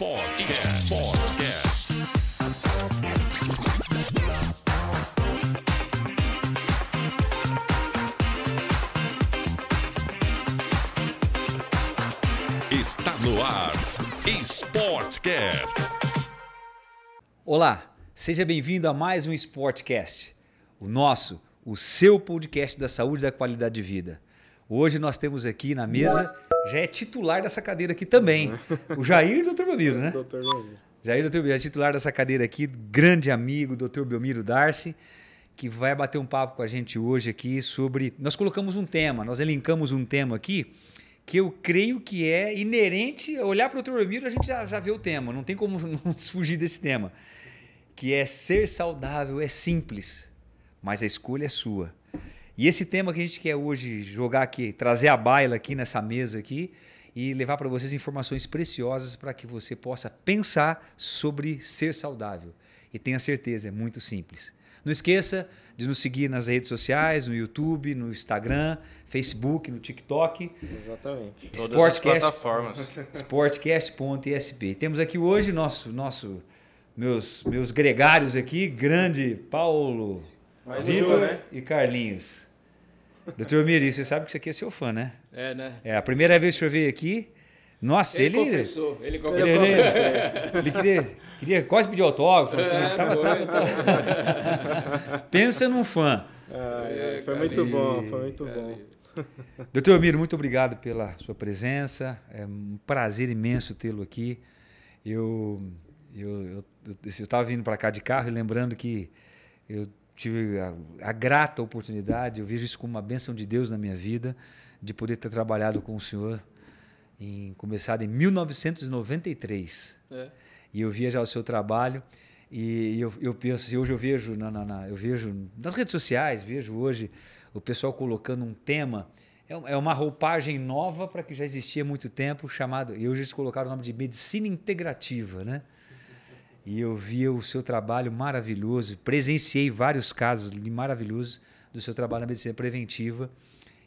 Sportcast. Sportcast. Está no ar. Sportcast. Olá, seja bem-vindo a mais um Sportcast, o nosso, o seu podcast da saúde e da qualidade de vida. Hoje nós temos aqui na mesa, já é titular dessa cadeira aqui também, o Jair Dr. Belmiro, né? Doutor Belmiro. Jair Dr. Belmiro é titular dessa cadeira aqui, grande amigo, Dr. Belmiro Darcy, que vai bater um papo com a gente hoje aqui sobre... Nós colocamos um tema, nós elencamos um tema aqui que eu creio que é inerente, olhar para o Dr. Belmiro a gente já, já vê o tema, não tem como não fugir desse tema, que é ser saudável é simples, mas a escolha é sua. E esse tema que a gente quer hoje jogar aqui, trazer a baila aqui nessa mesa aqui e levar para vocês informações preciosas para que você possa pensar sobre ser saudável. E tenha certeza, é muito simples. Não esqueça de nos seguir nas redes sociais, no YouTube, no Instagram, Facebook, no TikTok. Exatamente. Todas Sportcast. as plataformas. Sportcast.sp. Temos aqui hoje nosso, nosso, meus, meus gregários aqui, grande Paulo, Vitor né? e Carlinhos. Doutor Miri, você sabe que isso aqui é seu fã, né? É, né? É a primeira vez que o senhor veio aqui. Nossa, ele. Ele, confessou, ele Ele, confessou. ele, ele queria, queria quase pedir autógrafo. assim, É, tava- foi. tava- tava- Pensa num fã. É, É, foi cara, muito bom, foi muito bom. Doutor Miro, muito obrigado pela sua presença. É um prazer imenso tê-lo aqui. Eu eu estava vindo para cá de carro e lembrando que eu tive a, a grata oportunidade, eu vejo isso como uma bênção de Deus na minha vida, de poder ter trabalhado com o senhor, em, começado em 1993. É. E eu via já o seu trabalho e eu, eu penso, assim, hoje eu vejo, na, na- na- eu vejo nas redes sociais, vejo hoje o pessoal colocando um tema, é, é uma roupagem nova para que já existia há muito tempo, chamado, e hoje eles colocaram o nome de medicina integrativa, né? E eu via o seu trabalho maravilhoso, presenciei vários casos maravilhosos do seu trabalho na medicina preventiva.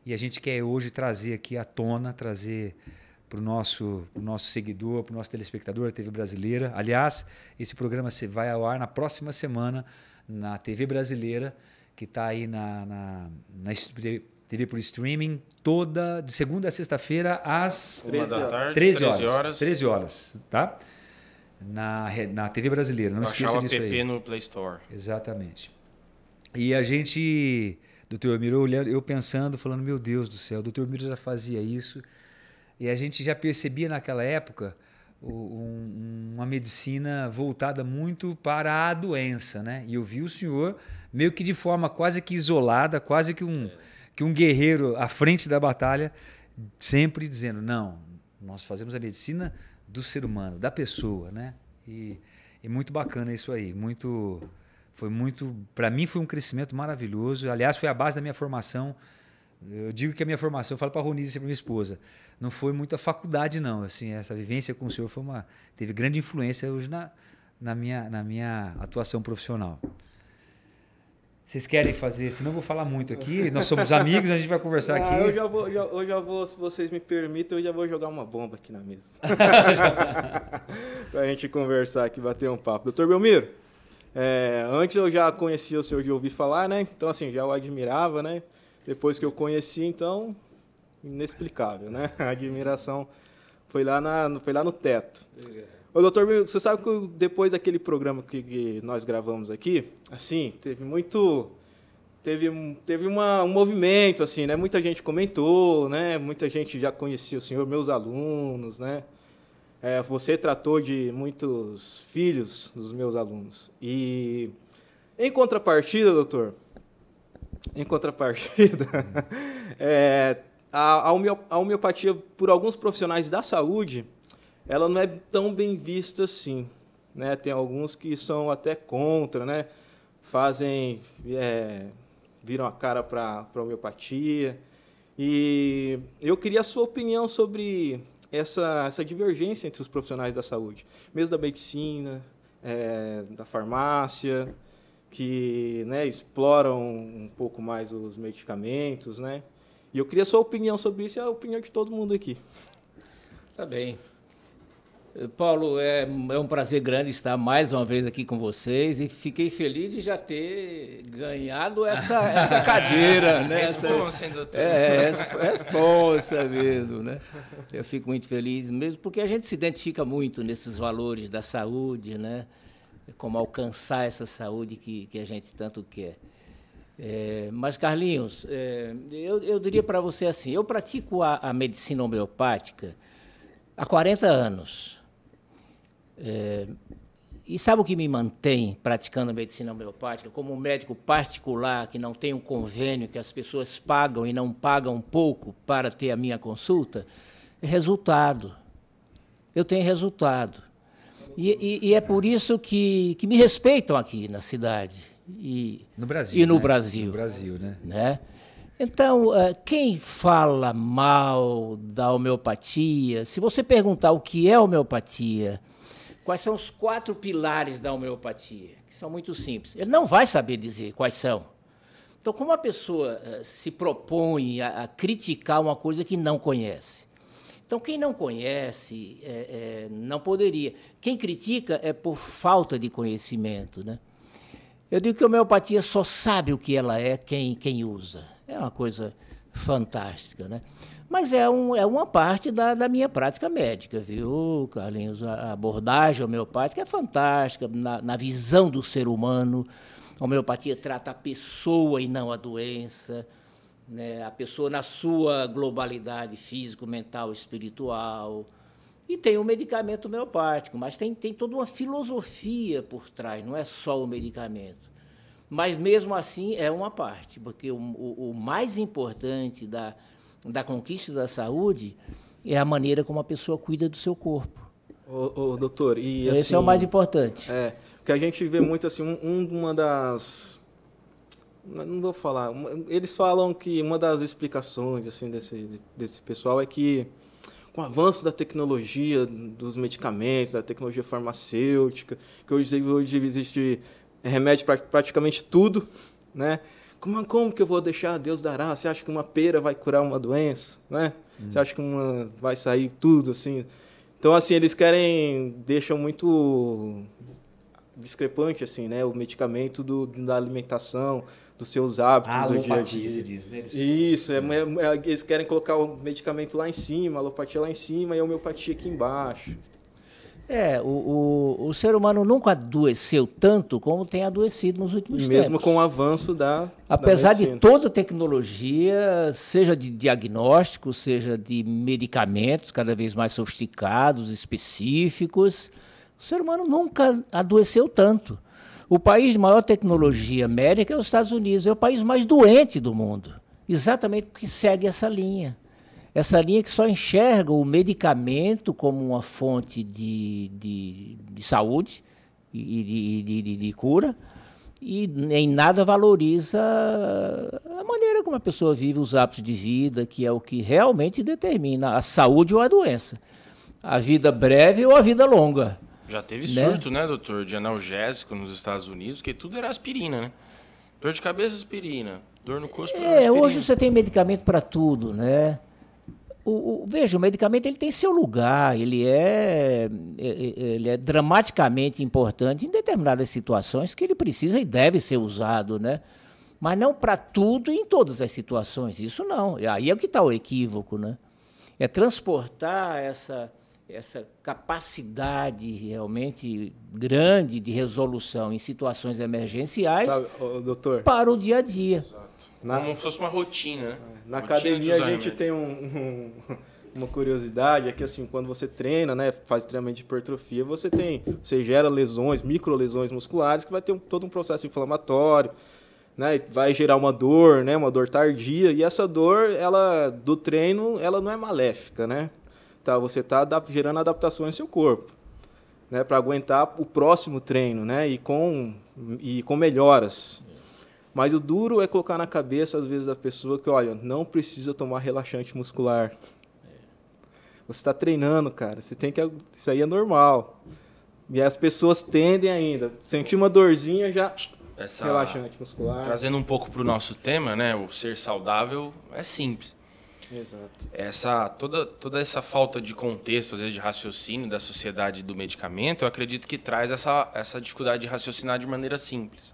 E a gente quer hoje trazer aqui à tona, trazer para o nosso, pro nosso seguidor, para o nosso telespectador, a TV Brasileira. Aliás, esse programa vai ao ar na próxima semana na TV Brasileira, que está aí na, na, na TV por streaming, toda de segunda a sexta-feira às Uma 13 da horas. tarde, 13 horas. 13 horas. 13 horas, tá? Na, na TV brasileira, não Baixar esqueça disso app aí. no Play Store. Exatamente. E a gente, doutor Miro, olhando- eu pensando, falando, meu Deus do céu, o doutor Miro já fazia isso. E a gente já percebia naquela época um- uma medicina voltada muito para a doença, né? E eu vi o senhor meio que de forma quase que isolada, quase que um, que um guerreiro à frente da batalha, sempre dizendo, não, nós fazemos a medicina do ser humano, da pessoa, né? E, e muito bacana isso aí, muito foi muito, para mim foi um crescimento maravilhoso. Aliás, foi a base da minha formação. Eu digo que a minha formação, eu falo para a Ronise, para minha esposa, não foi muita faculdade não, assim, essa vivência com o senhor foi uma teve grande influência hoje na, na minha na minha atuação profissional. Vocês querem fazer, senão eu vou falar muito aqui. Nós somos amigos, a gente vai conversar Ah, aqui. eu, já vou, já, eu já vou, se vocês me permitem, eu já vou jogar uma bomba aqui na mesa. pra gente conversar aqui, bater um papo. Doutor Belmiro, é, antes eu já conhecia o senhor de ouvir falar, né? Então, assim, já o admirava, né? Depois que eu conheci, então, inexplicável, né? A admiração foi lá, na, foi lá no teto. Ô, doutor, você sabe que depois daquele programa que, nós gravamos aqui, assim, teve muito teve, teve uma, um movimento, assim, né? Muita gente comentou, né? Muita gente já conhecia o senhor, meus alunos, né? É, você tratou de muitos filhos dos meus alunos. E, em contrapartida, doutor, em contrapartida, é, a, a homeopatia, por alguns profissionais da saúde, ela não é tão bem vista assim. Né? Tem alguns que são até contra, né? fazem, é, viram a cara para a homeopatia. E eu queria a sua opinião sobre essa, essa divergência entre os profissionais da saúde, mesmo da medicina, é, da farmácia, que né, exploram um pouco mais os medicamentos, né? E eu queria a sua opinião sobre isso e a opinião de todo mundo aqui. Tá bem. Paulo, é, é, um prazer grande estar mais uma vez aqui com vocês e fiquei feliz de já ter ganhado essa, essa cadeira. né? Responsa, hein, doutor? É, responsa mesmo. Né? Eu fico muito feliz mesmo porque a gente se identifica muito nesses valores da saúde, né? como alcançar essa saúde que, que a gente tanto quer. É, mas, Carlinhos, é, eu, eu diria para você assim: eu pratico a, a medicina homeopática há 40 anos. É, e sabe o que me mantém praticando medicina homeopática? Como um médico particular que não tem um convênio, que as pessoas pagam e não pagam pouco para ter a minha consulta? É resultado. Eu tenho resultado. E, e, e é por isso que, que me respeitam aqui na cidade. E, no Brasil. E no né? Brasil. No Brasil, né? né? Então, eh, quem fala mal da homeopatia, se você perguntar o que é homeopatia, quais são os quatro pilares da homeopatia, que são muito simples, ele não vai saber dizer quais são. Então, como a pessoa uh, se propõe a, a, criticar uma coisa que não conhece? Então, quem não conhece é, é, não poderia. Quem critica é por falta de conhecimento. Né? Eu digo que a homeopatia só sabe o que ela é quem, quem usa. É uma coisa fantástica, né? Mas é, um, é uma parte da, da minha prática médica, viu, Carlinhos? A abordagem homeopática é fantástica na, na visão do ser humano. A homeopatia trata a pessoa e não a doença. Né? A pessoa na sua globalidade físico, mental, espiritual. E tem o medicamento homeopático, mas tem, tem toda uma filosofia por trás, não é só o medicamento. Mas, mesmo assim, é uma parte, porque o, o, o mais importante da, da conquista da saúde é a maneira como a pessoa cuida do seu corpo. Ô, ô doutor, e Esse assim, é o mais importante. É, porque a gente vê muito assim, um, uma das não vou falar, eles falam que uma das explicações assim desse desse pessoal é que com o avanço da tecnologia, dos medicamentos, da tecnologia farmacêutica, que hoje, hoje existe remédio para praticamente tudo, né? Como, como que eu vou deixar Deus dará? Você acha que uma pera vai curar uma doença, né? Hum. Você acha que uma vai sair tudo assim? Então assim eles querem deixam muito discrepante assim, né? O medicamento do, da alimentação, dos seus hábitos ah, do dia a dia. Diz, né? Eles... Isso, é, é, eles querem colocar o medicamento lá em cima, a alopatia lá em cima e a homeopatia aqui embaixo. É, o, o, o, ser humano nunca adoeceu tanto como tem adoecido nos últimos e tempos. Mesmo com o avanço da. Apesar da de toda a tecnologia, seja de diagnóstico, seja de medicamentos cada vez mais sofisticados, específicos, o ser humano nunca adoeceu tanto. O país de maior tecnologia médica é os Estados Unidos, é o país mais doente do mundo, exatamente porque segue essa linha. Essa linha que só enxerga o medicamento como uma fonte de, de, de saúde e de, de, de, cura, e em nada valoriza a maneira como a pessoa vive os hábitos de vida, que é o que realmente determina a saúde ou a doença. A vida breve ou a vida longa. Já teve né? surto, né, doutor, de analgésico nos Estados Unidos, que tudo era aspirina, né? Dor de cabeça, aspirina. Dor no corpo, É, aspirina. hoje você tem medicamento para tudo, né? O, o, veja, o medicamento ele tem seu lugar, ele é, é, é, ele é dramaticamente importante em determinadas situações que ele precisa e deve ser usado, né? Mas não para tudo e em todas as situações. Isso não. Aí é o que está o equívoco, né? É transportar essa, essa capacidade realmente grande de resolução em situações emergenciais Sabe, doutor, para o dia a dia. Exato. Na, Como se fosse uma rotina, né? Na academia a gente tem um, um, uma curiosidade, é que assim, quando você treina, né, faz treinamento de hipertrofia, você tem, você gera lesões, micro lesões musculares que vai ter um, todo um processo inflamatório, né, vai gerar uma dor, né, uma dor tardia, e essa dor, ela do treino, ela não é maléfica, né? Tá, você está gerando adaptações no seu corpo, né, para aguentar o próximo treino, né, e com e com melhoras. Mas o duro é colocar na cabeça, às vezes, da pessoa que, olha, não precisa tomar relaxante muscular. Você está treinando, cara. Você tem que. Isso aí é normal. E as pessoas tendem ainda. Sentir uma dorzinha já. Essa... Relaxante muscular. Trazendo um pouco para o nosso tema, né? O ser saudável é simples. Exato. essa toda, toda essa falta de contexto, às vezes de raciocínio da sociedade do medicamento, eu acredito que traz essa, essa dificuldade de raciocinar de maneira simples.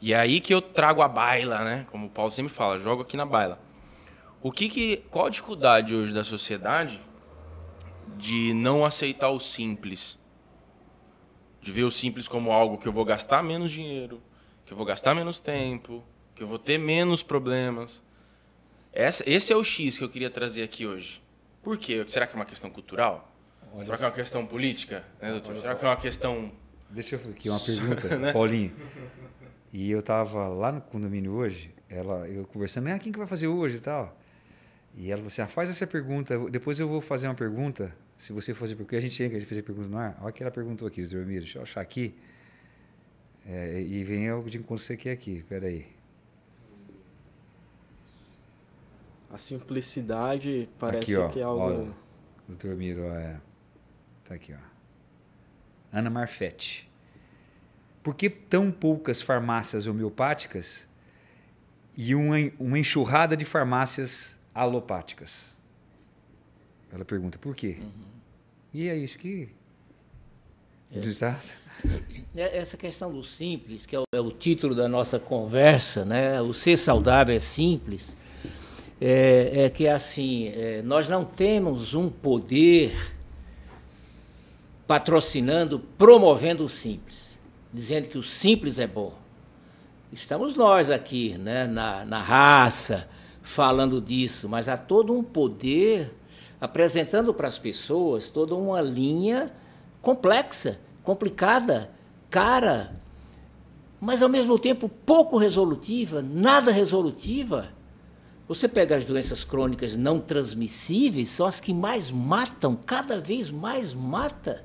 E é aí que eu trago a baila, né? Como o Paulo sempre fala, jogo aqui na baila. O que que qual a dificuldade hoje da sociedade de não aceitar o simples? De ver o simples como algo que eu vou gastar menos dinheiro, que eu vou gastar menos tempo, que eu vou ter menos problemas. Essa, esse é o X que eu queria trazer aqui hoje. Por quê? Será que é uma questão cultural? Olha Será que é uma questão política? Né, doutor? Será que é uma questão. Deixa eu aqui uma pergunta, Paulinho. E eu tava lá no condomínio hoje, ela, eu conversando, ah, quem que vai fazer hoje e tal. E ela falou assim, ah, faz essa pergunta, depois eu vou fazer uma pergunta, se você fazer, porque a gente chega de fazer pergunta no ar, olha que ela perguntou aqui, Dr. Miro, deixa eu achar aqui, É, e vem algo de encontro que você quer aqui, peraí. A simplicidade parece Aqui, ó, que é algo. olha. Doutor Miro, é, tá aqui, ó. Ana Marfete. Por que tão poucas farmácias homeopáticas e uma, uma enxurrada de farmácias alopáticas? Ela pergunta, por quê? E é isso que... Tá? É- Essa questão do simples, que é o, é o título da nossa conversa, né? o ser saudável é simples, é, é que assim, é, nós não temos um poder patrocinando, promovendo o simples, dizendo que o simples é bom. Estamos nós aqui, né, na, na raça, falando disso, mas há todo um poder apresentando para as pessoas toda uma linha complexa, complicada, cara, mas ao mesmo tempo pouco resolutiva, nada resolutiva. Você pega as doenças crônicas não transmissíveis, são as que mais matam, cada vez mais mata.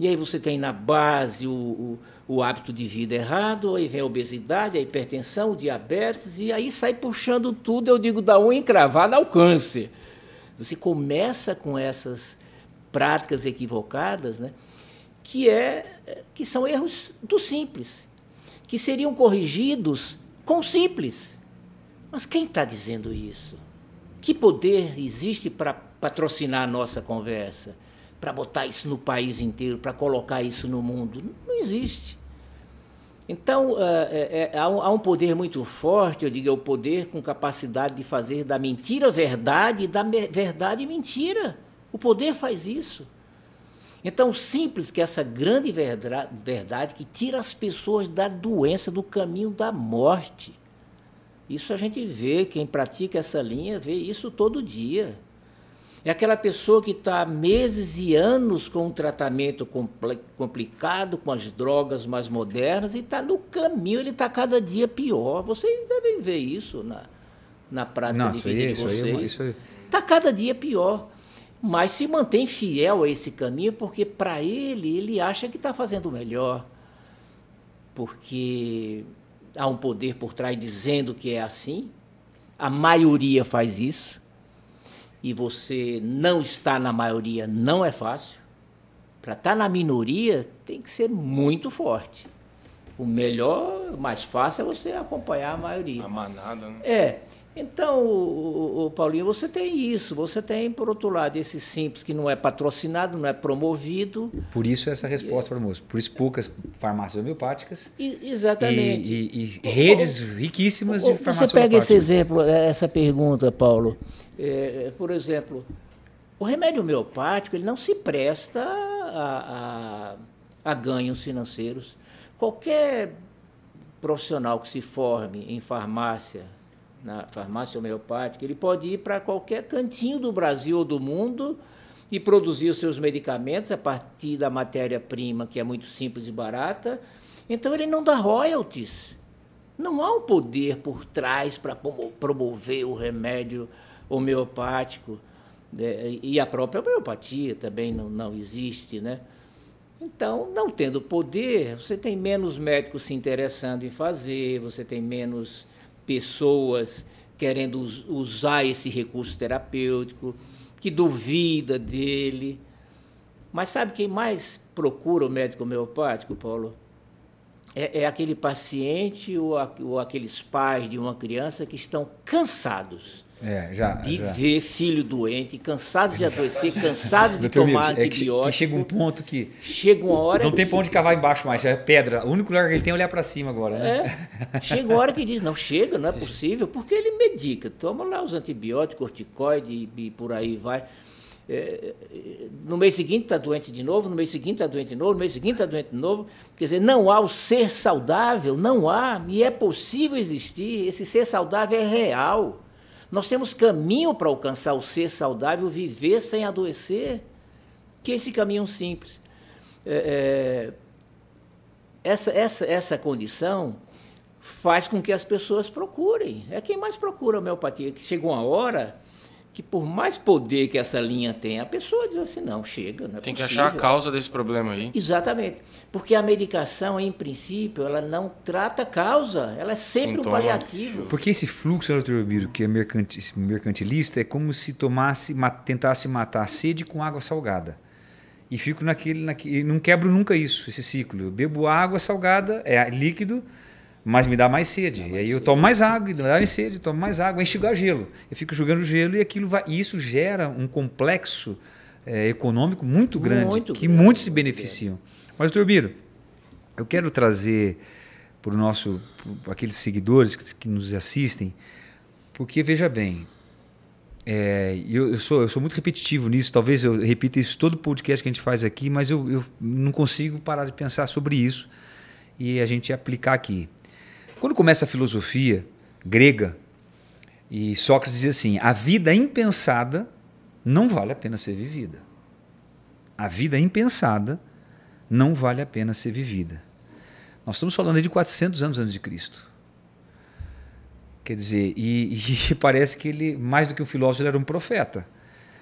E aí você tem na base o, o, o hábito de vida errado, aí vem a obesidade, a hipertensão, o diabetes, e aí sai puxando tudo, eu digo, da unha encravada ao câncer. Você começa com essas práticas equivocadas, né? que, é, que são erros do simples, que seriam corrigidos com simples. Mas quem está dizendo isso? Que poder existe para patrocinar a nossa conversa? Para botar isso no país inteiro, para colocar isso no mundo? Não existe. Então, é, é, há, um, poder muito forte, eu digo, é o poder com capacidade de fazer da mentira verdade e da verdade mentira. O poder faz isso. Então, simples que essa grande verdade que tira as pessoas da doença, do caminho da morte. Isso a gente vê, quem pratica essa linha vê isso todo dia. É aquela pessoa que está meses e anos com um tratamento compl complicado, com as drogas mais modernas, e está no caminho, ele está cada dia pior. Vocês devem ver isso na, na prática Não, de vida aí, de vocês. Está aí, tá cada dia pior. Mas se mantém fiel a esse caminho, porque para ele, ele acha que está fazendo melhor. Porque há um poder por trás dizendo que é assim. A maioria faz isso e você não está na maioria não é fácil. Para estar na minoria tem que ser muito forte. O melhor, o mais fácil é você acompanhar a maioria. A manada, né? É. Então, o, o, Paulinho, você tem isso. Você tem, por outro lado, esse simples que não é patrocinado, não é promovido. Por isso essa resposta para o moço. Por isso poucas farmácias homeopáticas. E, exatamente. E, e, e redes riquíssimas de farmácias Você pega esse exemplo, essa pergunta, Paulo. É, por exemplo, o remédio homeopático ele não se presta a, a, a, ganhos financeiros. Qualquer profissional que se forme em farmácia, na farmácia homeopática, ele pode ir para qualquer cantinho do Brasil ou do mundo e produzir os seus medicamentos a partir da matéria-prima, que é muito simples e barata. Então, ele não dá royalties. Não há um poder por trás para promover o remédio homeopático, né? e a própria homeopatia também não, não existe, né? Então, não tendo poder, você tem menos médicos se interessando em fazer, você tem menos pessoas querendo usar esse recurso terapêutico, que duvida dele. Mas sabe quem mais procura o médico homeopático, Paulo? É, é aquele paciente ou, a, ou aqueles pais de uma criança que estão cansados É, já. de já. ver filho doente, cansado de adoecer, cansado de Doutor tomar Miro, é que, che- antibiótico. que chega um ponto que Chega uma hora não que, tem pra onde cavar embaixo mais, já é pedra. O único lugar que ele tem é olhar pra cima agora, né? É, chega uma hora que diz, não, chega, não é possível, porque ele medica, toma lá os antibióticos, corticoide e, por aí vai. É, no mês seguinte está doente de novo, no mês seguinte está doente de novo, no mês seguinte está doente de novo. Quer dizer, não há o ser saudável, não há, e é possível existir, esse ser saudável é real. Nós temos caminho para alcançar o ser saudável, viver sem adoecer, que é esse caminho simples. É, é, essa, essa, essa condição faz com que as pessoas procurem. É quem mais procura a homeopatia. Que chega uma hora que, por mais poder que essa linha tem, a pessoa diz assim: não, chega, não é Tem que possível. achar a causa desse problema aí. Exatamente. Porque a medicação, em princípio, ela não trata a causa, ela é sempre Sintoma. um paliativo. Porque esse fluxo, doutor que é mercantilista, é como se tomasse, ma- tentasse matar a sede com água salgada. E fico naquele, naquele. Não quebro nunca isso, esse ciclo. Eu bebo água salgada, é líquido, mas me dá mais sede. e aí eu tomo mais água, e me dá mais sede, tomo mais água, enxugo a gelo. Eu fico jogando gelo e aquilo vai. E isso gera um complexo eh, econômico muito grande, Muito que grande, muitos se beneficiam. Mas, doutor Miro, eu quero trazer para o nosso, pro- aqueles seguidores que, que nos assistem, porque veja bem, é, eu, eu sou, eu sou muito repetitivo nisso, talvez eu repita isso todo podcast que a gente faz aqui, mas eu, eu não consigo parar de pensar sobre isso e a gente aplicar aqui. Quando começa a filosofia grega, e Sócrates dizia assim: a vida impensada não vale a pena ser vivida. A vida impensada não vale a pena ser vivida. Nós estamos falando de 400 anos antes de Cristo. Quer dizer, e, e parece que ele, mais do que um filósofo, ele era um profeta.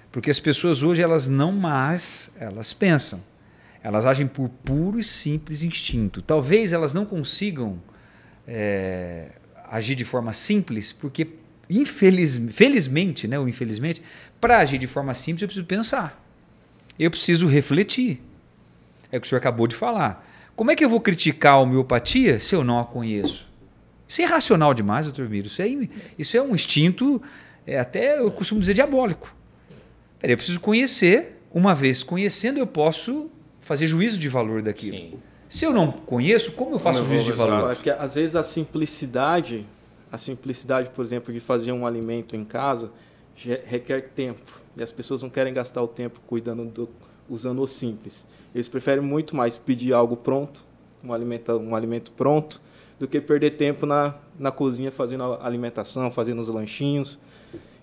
Porque as pessoas hoje, elas não mais, elas pensam. Elas agem por puro e simples instinto. Talvez elas não consigam é, agir de forma simples, porque infeliz, felizmente, né, ou infelizmente, para agir de forma simples eu preciso pensar. Eu preciso refletir. É o que o senhor acabou de falar. Como é que eu vou criticar a homeopatia se eu não a conheço? Isso é irracional demais, doutor Miro. Isso é, isso é um instinto, é, até eu costumo dizer, diabólico. Peraí, eu preciso conhecer. Uma vez conhecendo, eu posso fazer juízo de valor daquilo. Sim. Se eu não conheço, como eu faço Como eu juízo de valor? É porque às vezes a simplicidade, a simplicidade, por exemplo, de fazer um alimento em casa requer tempo. E as pessoas não querem gastar o tempo cuidando do, usando o simples. Eles preferem muito mais pedir algo pronto, um alimento, um alimento pronto, do que perder tempo na, na cozinha fazendo a alimentação, fazendo os lanchinhos.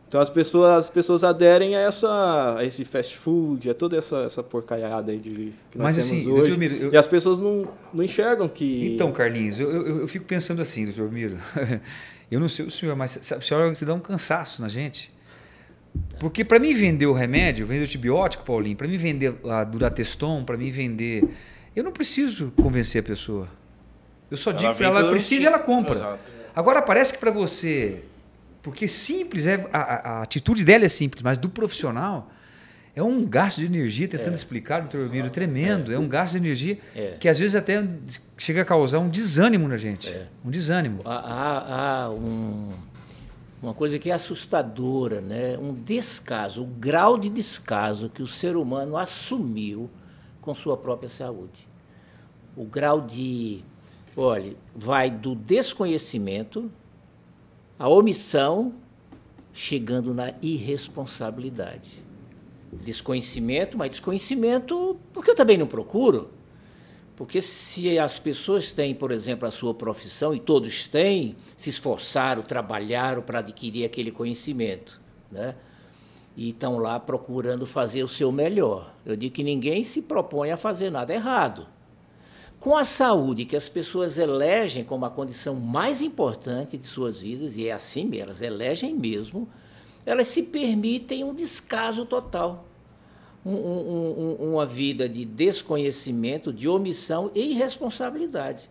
Então as pessoas, as pessoas aderem a, essa, a esse fast food, a toda essa, essa porcaiada aí de, que nós Mas, temos assim, hoje. doutor Miro, eu- E as pessoas não, não enxergam que. Então, Carlinhos, eu, eu, eu fico pensando assim, doutor Miro. Eu não sei o senhor, mas sabe, a senhora te dá um cansaço na gente. Porque para mim vender o remédio, vender o antibiótico, Paulinho, para mim vender a Durateston, para mim vender. Eu não preciso convencer a pessoa. Eu só digo para ela, ela precisa e ela compra. Exato. Agora parece que para você. Porque simples é. A, a- atitude dela é simples, mas do profissional é um gasto de energia tentando explicar, doutor Miro, tremendo. É. um gasto de energia É. que às vezes até chega a causar um desânimo na gente. Um desânimo. Há, há- há um- uma coisa que é assustadora, né? um descaso, o grau de descaso que o ser humano assumiu com sua própria saúde. O grau de. Olha, vai do desconhecimento à omissão, chegando na irresponsabilidade. Desconhecimento, mas desconhecimento porque eu também não procuro. Porque se as pessoas têm, por exemplo, a sua profissão, e todos têm, se esforçaram, trabalharam para adquirir aquele conhecimento, né? e estão lá procurando fazer o seu melhor. Eu digo que ninguém se propõe a fazer nada errado. Com a saúde, que as pessoas elegem como a condição mais importante de suas vidas, e é assim mesmo, elas elegem mesmo, elas se permitem um descaso total um- um- um- uma vida de desconhecimento, de omissão e irresponsabilidade.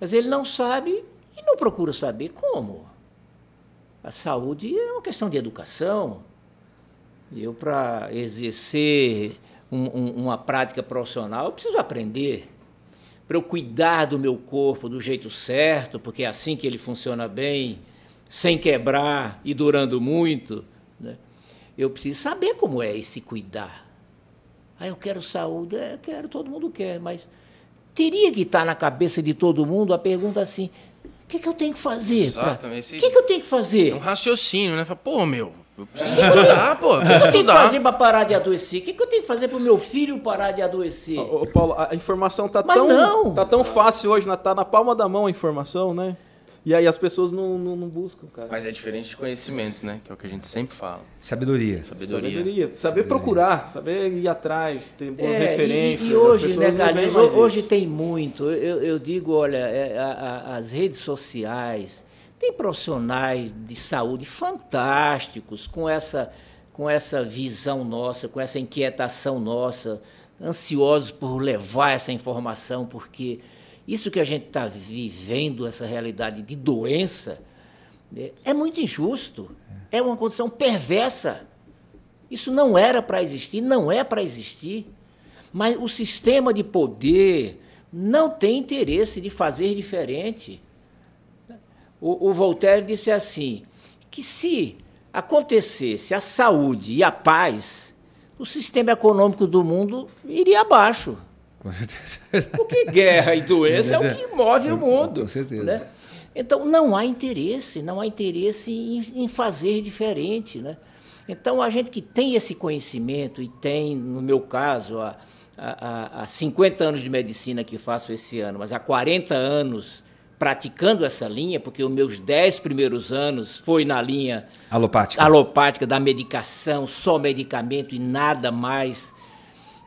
Mas ele não sabe e não procura saber como. A saúde é uma questão de educação. Eu, para exercer um- um- uma prática profissional, preciso aprender. Para eu cuidar do meu corpo do jeito certo, porque é assim que ele funciona bem, sem quebrar e durando muito, né? eu preciso saber como é esse cuidar. Ah, eu quero saúde, é, quero, todo mundo quer, mas teria que estar na cabeça de todo mundo a pergunta assim: o que, que eu tenho que fazer? Exatamente. O que, que eu tenho que fazer? É um raciocínio, né? Pô, meu, eu preciso estudar, pô. Eu O que eu tenho que fazer para parar de adoecer? O que, que eu tenho que fazer para o meu filho parar de adoecer? Ô, Paulo, a informação tá Mas tão, não. tá tão fácil hoje, né? tá na palma da mão a informação, né? E aí as pessoas não, não, não buscam, cara. Mas é diferente de conhecimento, né? Que é o que a gente sempre fala. Sabedoria. Sabedoria. Sabedoria. Saber procurar, saber ir atrás, ter boas É, e- referências. E, as hoje, pessoas né, Carlinhos, hoje isso. tem muito. Eu, eu digo, olha, é, a- a- as redes sociais, tem profissionais de saúde fantásticos com essa, com essa visão nossa, com essa inquietação nossa, ansiosos por levar essa informação, porque isso que a gente está vivendo, essa realidade de doença, né, é muito injusto. É uma condição perversa. Isso não era para existir, não é para existir. Mas o sistema de poder não tem interesse de fazer diferente. O, o Voltaire disse assim: que se acontecesse a saúde e a paz, o sistema econômico do mundo iria abaixo. Com certeza. Porque guerra e doença é o que move o mundo. Com certeza. né? Então não há interesse, não há interesse em, em fazer diferente. Né? Então a gente que tem esse conhecimento e tem, no meu caso, há, há, há 50 anos de medicina que faço esse ano, mas há 40 anos praticando essa linha, porque os meus 10 primeiros anos foi na linha Alopática. alopática da medicação, só medicamento e nada mais.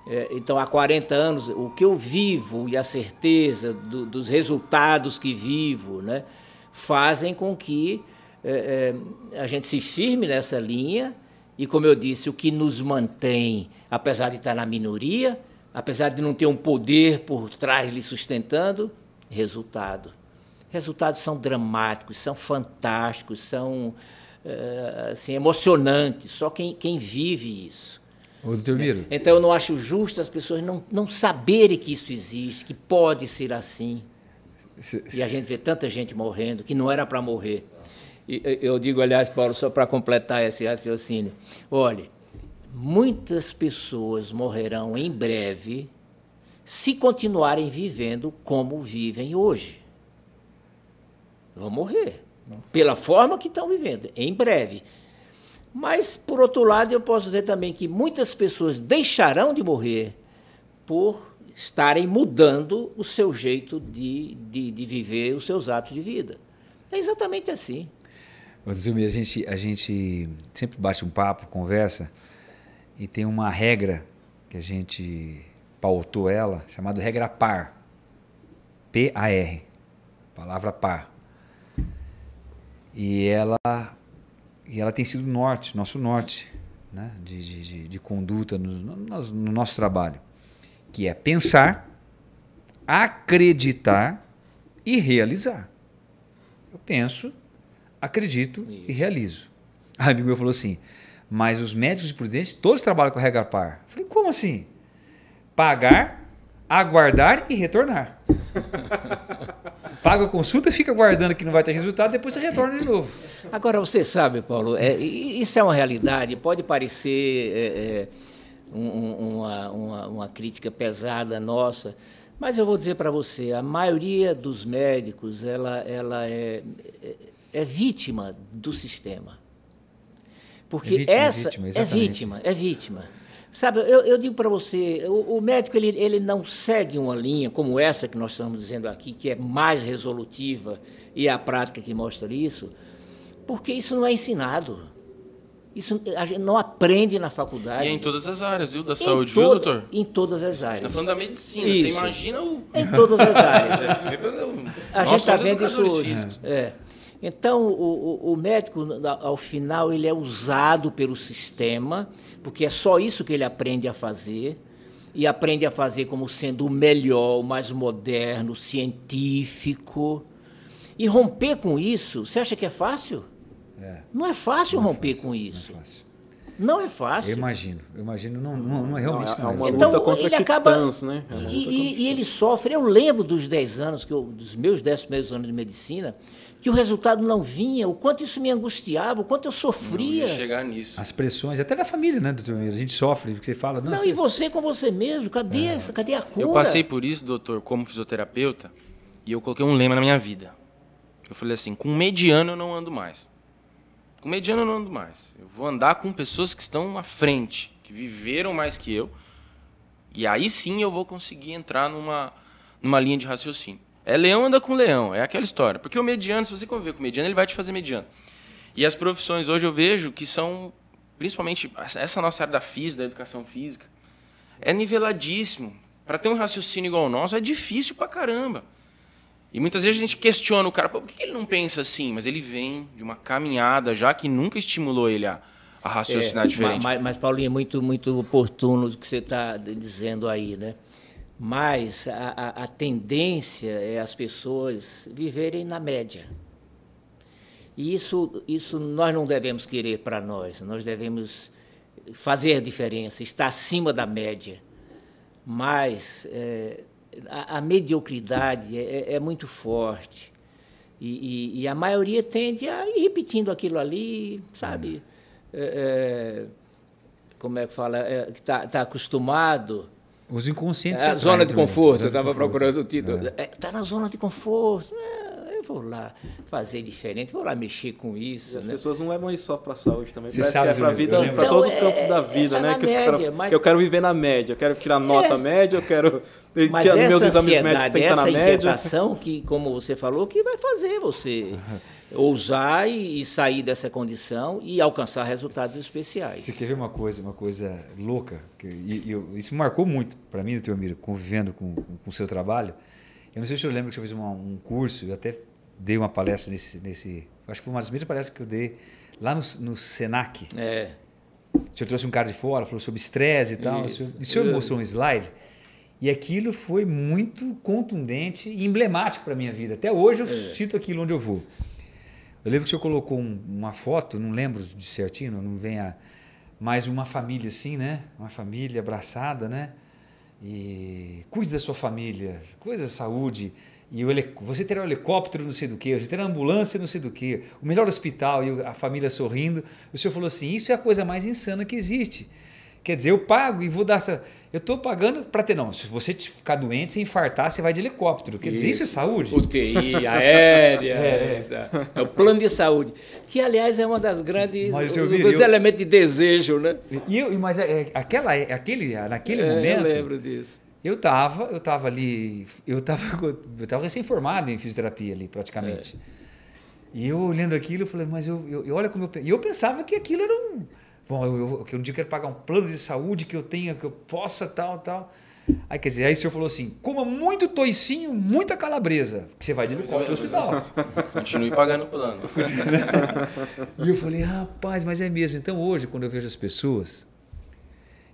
É, então, há 40 anos, o que eu vivo e a certeza do- dos resultados que vivo né, fazem com que é, é, a gente se firme nessa linha. E, como eu disse, o que nos mantém, apesar de estar na minoria, apesar de não ter um poder por trás lhe sustentando, resultado. Resultados são dramáticos, são fantásticos, são eh, assim, emocionantes. Só quem, quem vive isso. Ô, Miro, Então eu não acho justo as pessoas não, não saberem que isso existe, que pode ser assim. E a gente vê tanta gente morrendo que não era para morrer. E, eu digo, aliás, Paulo, só para completar esse raciocínio. Olhe, muitas pessoas morrerão em breve se continuarem vivendo como vivem hoje. Vão morrer. Pela forma que estão vivendo, em breve. Mas, por outro lado, eu posso dizer também que muitas pessoas deixarão de morrer por estarem mudando o seu jeito de, de, de viver, os seus hábitos de vida. É exatamente assim. Miro, a gente, a gente sempre bate um papo, conversa, e tem uma regra que a gente pautou ela, chamada regra par. P-A-R. Palavra par. E ela, e ela tem sido norte, nosso norte, né? de, de, de, de conduta no, no, no nosso trabalho. Que é pensar, acreditar e realizar. Eu penso, acredito e realizo. A amigo meu falou assim, mas os médicos de Prudente todos trabalham com a regra par. Eu falei, como assim? Pagar, aguardar e retornar. Paga a consulta, fica aguardando que não vai ter resultado, depois você retorna de novo. Agora, você sabe, Paulo, é, isso é uma realidade, pode parecer é, é, um- um- uma, uma, uma crítica pesada nossa, mas eu vou dizer para você, a maioria dos médicos ela, ela é, é, é vítima do sistema. Porque É vítima, é essa vítima, é vítima, é vítima. Sabe, eu, eu digo para você, o, o médico ele, ele não segue uma linha como essa que nós estamos dizendo aqui, que é mais resolutiva e é a prática que mostra isso, porque isso não é ensinado. Isso a gente não aprende na faculdade. E é em todas as áreas, viu? Da saúde, viu, doutor? Em todas as áreas. falando da medicina, Isso. você imagina o. Em todas as áreas. A Nós gente está vendo isso hoje. É. Então, o, o- o médico, ao final, ele é usado pelo sistema, porque é só isso que ele aprende a fazer, e aprende a fazer como sendo o melhor, o mais moderno, científico. E romper com isso, você acha que é fácil? É, Não é fácil romper com não é isso. fácil. Não é Eu fácil. imagino, eu imagino, não, não, não é Não, realmente é, é não é. uma Então, luta contra ele acaba- titãs, né? É E, e- e ele sofre. Eu lembro dos 10 anos, que eu, dos meus 10 primeiros anos de medicina, que o resultado não vinha, o quanto isso me angustiava, o quanto eu Não sofria. ia chegar nisso. As pressões, até da família, né, doutor? A gente sofre, porque você fala, Não, nossa, e você com você mesmo, cadê, essa, cadê a cura? Eu passei por isso, doutor, como fisioterapeuta, e eu coloquei um lema na minha vida. Eu falei assim: com mediano eu não ando mais. Com mediano eu não ando mais. Eu vou andar com pessoas que estão à frente, que viveram mais que eu, e aí sim eu vou conseguir entrar numa, numa linha de raciocínio. É leão anda com leão, é aquela história. Porque o mediano, se você conviver com o mediano, ele vai te fazer mediano. E as profissões hoje eu vejo que são, principalmente essa nossa área da física, da educação física, é niveladíssimo. Para ter um raciocínio igual ao nosso é difícil pra caramba. E muitas vezes a gente questiona o cara, por que ele não pensa assim? Mas ele vem de uma caminhada já que nunca estimulou ele a, a raciocinar É, diferente. Mas, mas, Paulinho, é muito, muito oportuno o que você está dizendo aí, né? Mas a, a- a tendência é as pessoas viverem na média. E isso, isso nós não devemos querer para nós. Nós devemos fazer a diferença, estar acima da média. Mas é, a, a mediocridade é, é muito forte. E, e- e a maioria tende a ir repetindo aquilo ali, sabe? É, é, como é que fala? É, que está tá acostumado. os inconscientes... É a se zona de conforto, eu estava procurando o título. Está na zona de conforto. É, vou lá fazer diferente, vou lá mexer com isso. E as né? pessoas não levam isso só para a saúde também. Você Parece sabe, que é para vida, lembro. para todos os Então, campos é- da é- vida, tá né? Que média, caras- mas- Eu quero viver na média, eu quero tirar nota É. média, eu quero Mas que meus essa exames médicos têm que estar essa na média. inquietação que, como você falou, que vai fazer você ousar e, sair dessa condição e alcançar resultados especiais. Você quer ver uma coisa, uma coisa louca? Que, e, e isso marcou muito para mim, doutor Miro, convivendo com, com, com o seu trabalho. Eu não sei se eu lembro que eu fiz uma- um curso, eu até dei uma palestra nesse, nesse. Acho que foi uma das primeiras palestras que eu dei lá no, no Senac. É. O senhor trouxe um cara de fora, falou sobre estresse e tal. Isso. O senhor, e o senhor mostrou um slide. E aquilo foi muito contundente e emblemático para a minha vida. Até hoje eu É. cito aquilo onde eu vou. Eu lembro que o senhor colocou um- uma foto, não lembro de certinho, não vem a. Mas uma família assim, né? Uma família abraçada, né? E cuide da sua família, coisa da saúde. E você terá um helicóptero, não sei do que, você terá ambulância, não sei do que, o melhor hospital e a família sorrindo. O senhor falou assim: isso é a coisa mais insana que existe. Quer dizer, eu pago e vou dar essa. Eu estou pagando para ter. Não, se você ficar doente, se infartar, você vai de helicóptero. Quer dizer, isso é saúde? UTI, aérea, é, é o plano de saúde, que aliás é uma das grandes Mas eu os, vi, os elementos de desejo, né? E eu, mas é, é, aquela, é, aquele, naquele É, momento. eu lembro disso. Eu tava, eu tava ali, eu tava, eu tava recém-formado em fisioterapia ali, praticamente. E eu olhando aquilo, eu falei, mas eu, eu, eu olha como eu, e eu pensava que aquilo era um, bom, eu, eu, que um dia eu quero pagar um plano de saúde que eu tenha, que eu possa, tal, tal. Aí, quer dizer, aí o senhor falou assim, coma muito toicinho, muita calabresa, que você vai de helicóptero hospital. Continue pagando o plano. E eu falei, rapaz, mas é mesmo. Então hoje, quando eu vejo as pessoas,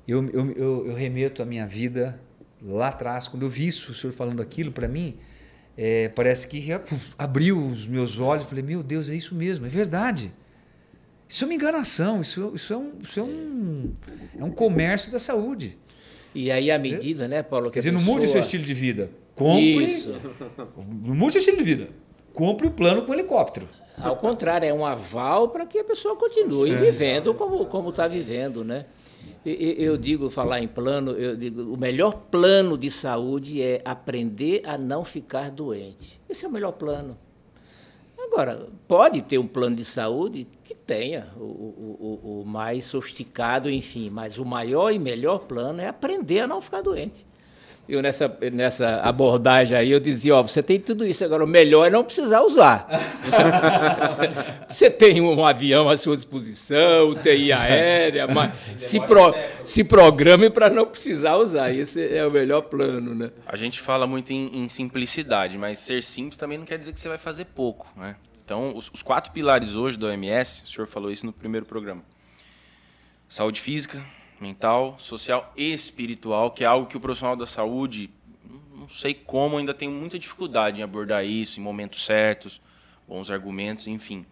eu, eu, eu, eu remeto a minha vida lá atrás. Quando eu vi isso, o senhor falando aquilo para mim, é, parece que abriu os meus olhos. Falei, meu Deus, é isso mesmo, é verdade. Isso é uma enganação, isso, isso, é, um, isso é, um, é um comércio da saúde. E aí, à medida, né, Paulo? Que Quer dizer, não mude seu estilo de vida. Compre. Isso. Não mude seu estilo de vida. Compre o plano com helicóptero. Ao contrário, é um aval para que a pessoa continue vivendo como como está vivendo, né? Eu digo, falar em plano, eu digo, o melhor plano de saúde é aprender a não ficar doente. Esse é o melhor plano. Agora, pode ter um plano de saúde que tenha o- o- o mais sofisticado, enfim, mas o maior e melhor plano é aprender a não ficar doente. Eu, nessa, nessa abordagem aí, eu dizia, ó, você tem tudo isso, agora o melhor é não precisar usar. você tem um avião à sua disposição, UTI aérea, mas se, pro, se programe para não precisar usar. Esse é o melhor plano, né? A gente fala muito em, em simplicidade, mas ser simples também não quer dizer que você vai fazer pouco, né? Então, os, os quatro pilares hoje do OMS, o senhor falou isso no primeiro programa. Saúde física, mental, social e espiritual, que é algo que o profissional da saúde, não sei como, ainda tem muita dificuldade em abordar isso em momentos certos, bons argumentos, enfim.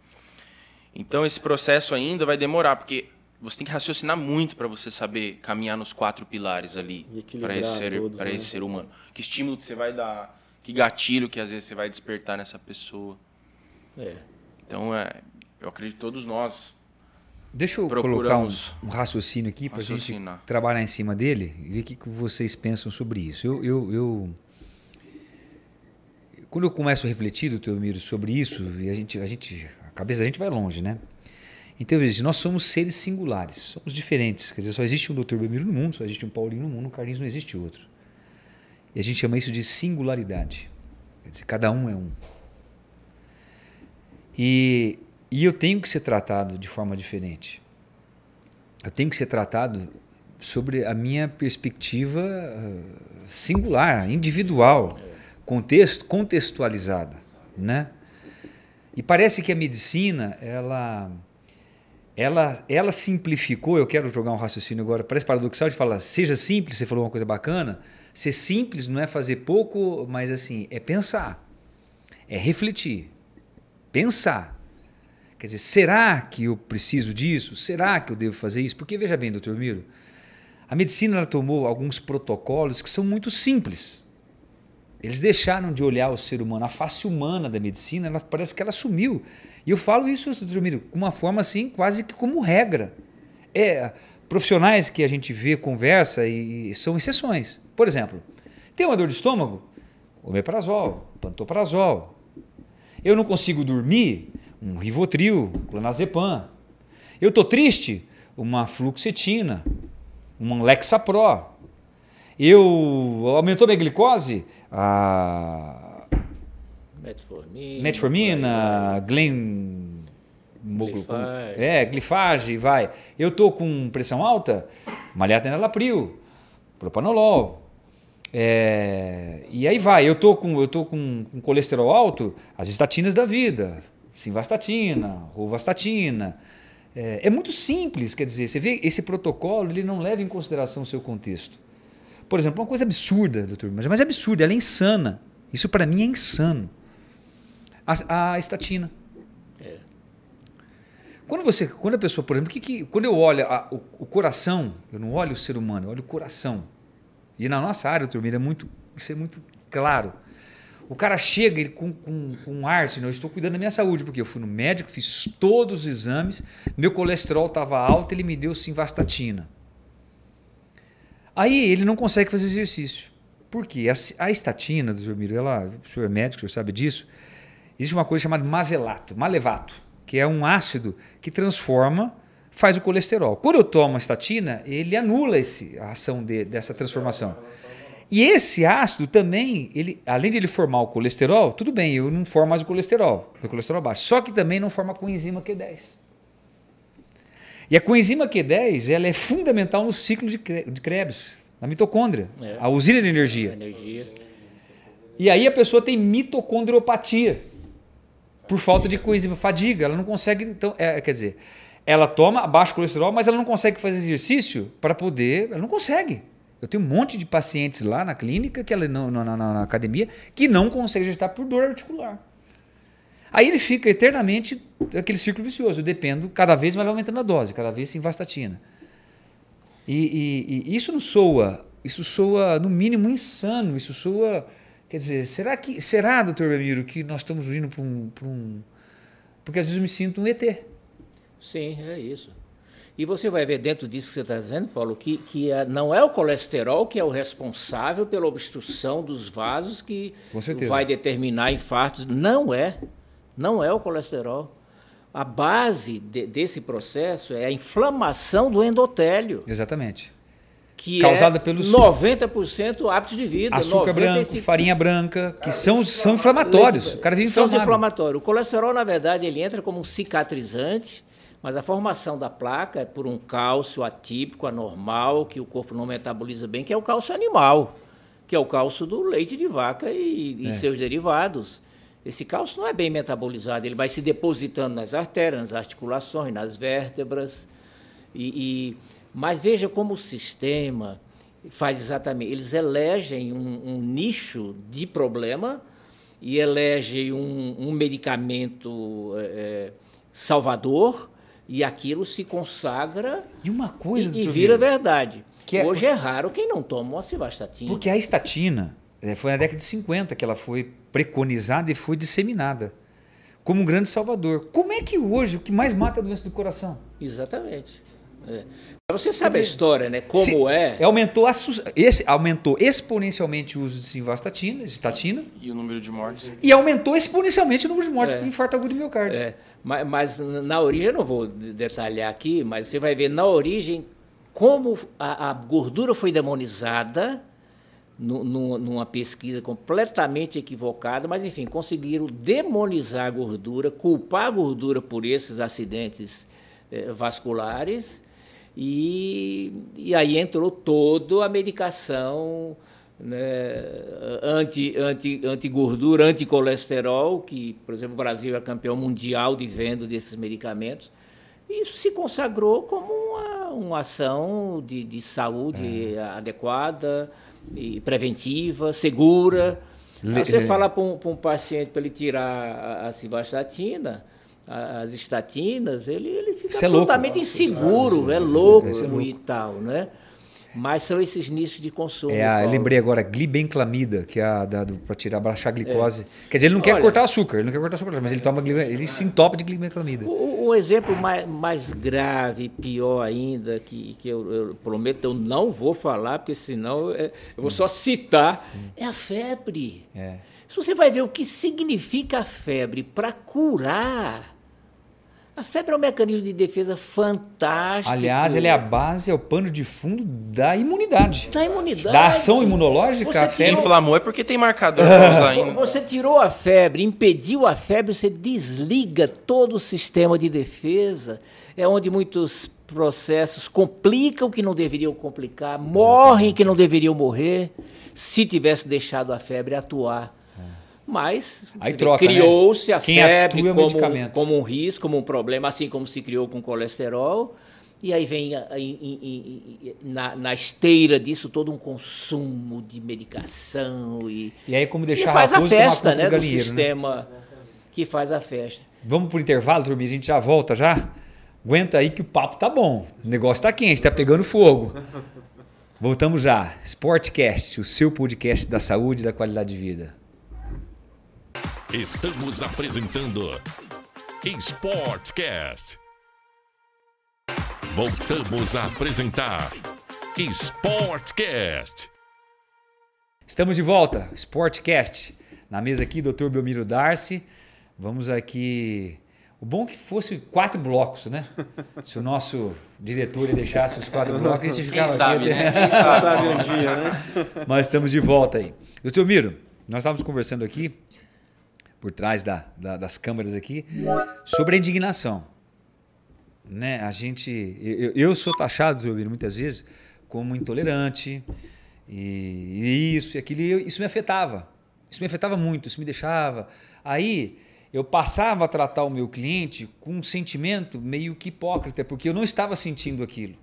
Então, esse processo ainda vai demorar, porque você tem que raciocinar muito para você saber caminhar nos quatro pilares ali para esse ser todos, né? esse ser humano. Que estímulo que você vai dar, que gatilho que às vezes você vai despertar nessa pessoa. É. Então é, eu acredito que todos nós Deixa eu colocar um, um raciocínio aqui para a gente trabalhar em cima dele e ver o que, que vocês pensam sobre isso. Eu, eu, eu- quando eu começo a refletir, doutor Miro, sobre isso, e a gente, a gente, a cabeça da gente vai longe, né? Então, veja, nós somos seres singulares, somos diferentes. Quer dizer, só existe um doutor Belmiro no mundo, só existe um Paulinho no mundo, um Carlinhos não existe outro. E a gente chama isso de singularidade. Quer dizer, cada um é um. E, e eu tenho que ser tratado de forma diferente. Eu tenho que ser tratado sobre a minha perspectiva ah, singular, individual, contexto, contextualizada, né? E parece que a medicina, ela, ela, ela simplificou. Eu quero jogar um raciocínio agora. Parece paradoxal de falar, seja simples. Você falou uma coisa bacana. Ser simples não é fazer pouco, mas assim é pensar, é refletir, pensar. Quer dizer, será que eu preciso disso? Será que eu devo fazer isso? Porque veja bem, doutor Miro, a medicina ela tomou alguns protocolos que são muito simples. Eles deixaram de olhar o ser humano, a face humana da medicina, ela parece que ela sumiu. E eu falo isso, doutor Miro, com uma forma assim, quase que como regra. É, profissionais que a gente vê, conversa e, e são exceções. Por exemplo, tem uma dor de estômago? Omeprazol, pantoprazol. Eu não consigo dormir? Um Rivotril, clonazepam. Eu tô triste? Uma fluoxetina, um Lexapro. Eu aumentou minha glicose? A Metformina. metformina, glen Glifage. é, glifage, vai. Eu tô com pressão alta, malhatenalapril, propanolol. É, e aí vai, eu tô com eu tô com, com colesterol alto, as estatinas da vida, simvastatina, rovastatina. É, é muito simples, quer dizer, você vê esse protocolo, ele não leva em consideração o seu contexto. Por exemplo, uma coisa absurda, doutor, mas, mas é absurda, ela é insana. Isso para mim é insano. A, a estatina. Quando você, quando a pessoa, por exemplo, que, que, quando eu olho a- o, o coração, eu não olho o ser humano, eu olho o coração. E na nossa área, doutor é muito, isso é muito claro. O cara chega ele com, com, com arte, não, eu estou cuidando da minha saúde, porque eu fui no médico, fiz todos os exames, meu colesterol estava alto, ele me deu simvastatina. Aí ele não consegue fazer exercício. Por quê? A, a estatina, doutor Miro, ela, o senhor é médico, o senhor sabe disso, existe uma coisa chamada mavelato, malevato, que é um ácido que transforma, faz o colesterol. Quando eu tomo a estatina, ele anula esse, a ação de- dessa transformação. E esse ácido também, ele, além de ele formar o colesterol, tudo bem, eu não formo mais o colesterol, o colesterol baixo. Só que também não forma a coenzima Q10. E a coenzima Q10 ela é fundamental no ciclo de, Kre- de Krebs, na mitocôndria, É. a usina de energia. Energia. E aí a pessoa tem mitocondriopatia por falta de coenzima, fadiga, ela não consegue, então, é, quer dizer, ela toma baixo colesterol, mas ela não consegue fazer exercício para poder, ela não consegue. Eu tenho um monte de pacientes lá na clínica, que ela, na, na- na- academia, que não consegue exercitar por dor articular. Aí ele fica eternamente aquele círculo vicioso, eu dependo, cada vez mais vai aumentando a dose, cada vez sem vastatina. E, e- e isso não soa, isso soa no mínimo insano, isso soa, quer dizer, será que, será, doutor Ramiro, que nós estamos indo para um, um, porque às vezes eu me sinto um ET. Sim, é isso. E você vai ver dentro disso que você está dizendo, Paulo, que, que é- não é o colesterol que é o responsável pela obstrução dos vasos que vai determinar infartos. Não é. Não é o colesterol. A base de- desse processo é a inflamação do endotélio, Exatamente. que Causada é pelos- 90% hábitos de vida. Açúcar branco, 95%. farinha branca, que são, são inflamatórios. O cara vive São inflamatórios. O colesterol, na verdade, ele entra como um cicatrizante, mas a formação da placa é por um cálcio atípico, anormal, que o corpo não metaboliza bem, que é o cálcio animal, que é o cálcio do leite de vaca e, É. e seus derivados. Esse cálcio não é bem metabolizado, ele vai se depositando nas artérias, nas articulações, nas vértebras. E, e- mas veja como o sistema faz exatamente. Eles elegem um, um nicho de problema e elegem um, um medicamento eh, salvador E aquilo se consagra E uma coisa, e, e vira verdade. Que é- Hoje é raro quem não toma uma civastatina. Porque a estatina eh, foi na década de 50 que ela foi preconizada e foi disseminada como um grande salvador. Como é que hoje o que mais mata é a doença do coração? Exatamente. É. Você sabe a dizer, história, né? Como Se- é. Aumentou, assus- esse, aumentou exponencialmente o uso de simvastatina, estatina, E o número de mortes. e aumentou exponencialmente o número de mortes É. por infarto agudo de miocárdio. É, mas, mas na origem, eu não vou de- detalhar aqui, mas você vai ver na origem como a, a gordura foi demonizada nu- nu- numa pesquisa completamente equivocada, mas enfim, conseguiram demonizar a gordura, culpar a gordura por esses acidentes eh, vasculares, e, e aí entrou toda a medicação né, anti, anti, anti-gordura, anti-colesterol, que, por exemplo, o Brasil é campeão mundial de venda desses medicamentos. Isso se consagrou como uma, uma ação de, de saúde adequada, e preventiva, segura. Le- Aí você é. fala para um, um paciente para ele tirar a, a civastatina, a- as estatinas, ele, ele fica Isso é louco. absolutamente inseguro, é Isso- louco é louco. e tal, né? Mas são esses nichos de consumo. É a, lembrei agora, glibenclamida, que é a para tirar, baixar a glicose. Quer dizer, ele não quer É. Olha- cortar açúcar, ele não quer cortar açúcar, mas ele toma gliben- ele se entope de glibenclamida. O, o exemplo mais, mais grave, pior ainda, que, que eu, eu prometo eu não vou falar, porque senão é, eu vou só citar, é a febre. É. Se você vai ver o que significa a febre para curar, a febre é um mecanismo de defesa fantástico. Aliás, ele é a base, é o pano de fundo da imunidade. da imunidade. Da ação imunológica, Você a Se febre- inflamou é porque tem marcador pra usar ainda. Você tirou a febre, impediu a febre, você desliga todo o sistema de defesa. É onde muitos processos complicam que não deveriam complicar, morrem que não deveriam morrer, se tivesse deixado a febre atuar. Mas né? criou-se a Quem febre é como, como um risco, como um problema, assim como se criou com colesterol. E aí vem na, na esteira disso todo um consumo de medicação e, E aí, como que deixar faz a festa né, do né? sistema que faz a festa. Vamos pro intervalo, turminha? A gente já volta já? Aguenta aí que o papo tá bom. O negócio tá quente, tá pegando fogo. Voltamos já. Sportcast, o seu podcast da saúde e da qualidade de vida. Estamos apresentando Sportcast. Voltamos a apresentar Sportcast. Estamos de volta, Sportcast. Na mesa aqui, Dr. Belmiro Darcy. Vamos aqui. O bom que fosse quatro blocos, né? Se o nosso diretor deixasse os quatro blocos, a gente Quem ficava sabe, aqui. né? Quem Sabe sabe. um dia, né? Mas estamos de volta aí. Doutor Miro, nós estávamos conversando aqui, por trás da- da- das câmeras aqui, sobre a indignação. Né? A gente, eu, eu sou taxado, muitas vezes, como intolerante, e, e isso e aquilo, e isso me afetava. Isso me afetava muito, isso me deixava. Aí eu passava a tratar o meu cliente com um sentimento meio que hipócrita, porque eu não estava sentindo aquilo.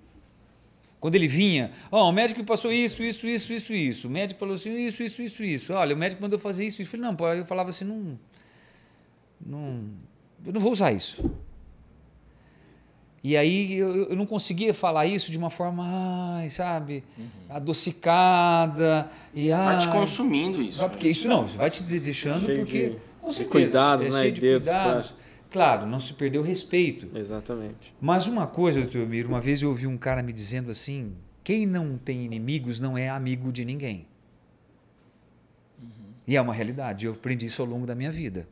Quando ele vinha, ó, o médico passou isso, isso, isso, isso, isso. O médico falou assim, isso, isso, isso, isso. Olha, o médico mandou fazer isso. Eu falei, não, eu falava assim, não, não, eu não vou usar isso. E aí eu, eu não conseguia falar isso de uma forma, ai, sabe, adocicada e Vai te ai, consumindo isso. Vai, porque isso não, vai te de- deixando Cheio porque de- com certeza, cuidados, é né, cheio de dedos cuidados. Claro, não se perdeu o respeito. Exatamente. Mas uma coisa, doutor Miro, uma vez eu ouvi um cara me dizendo assim: quem não tem inimigos não é amigo de ninguém. E é uma realidade, eu aprendi isso ao longo da minha vida.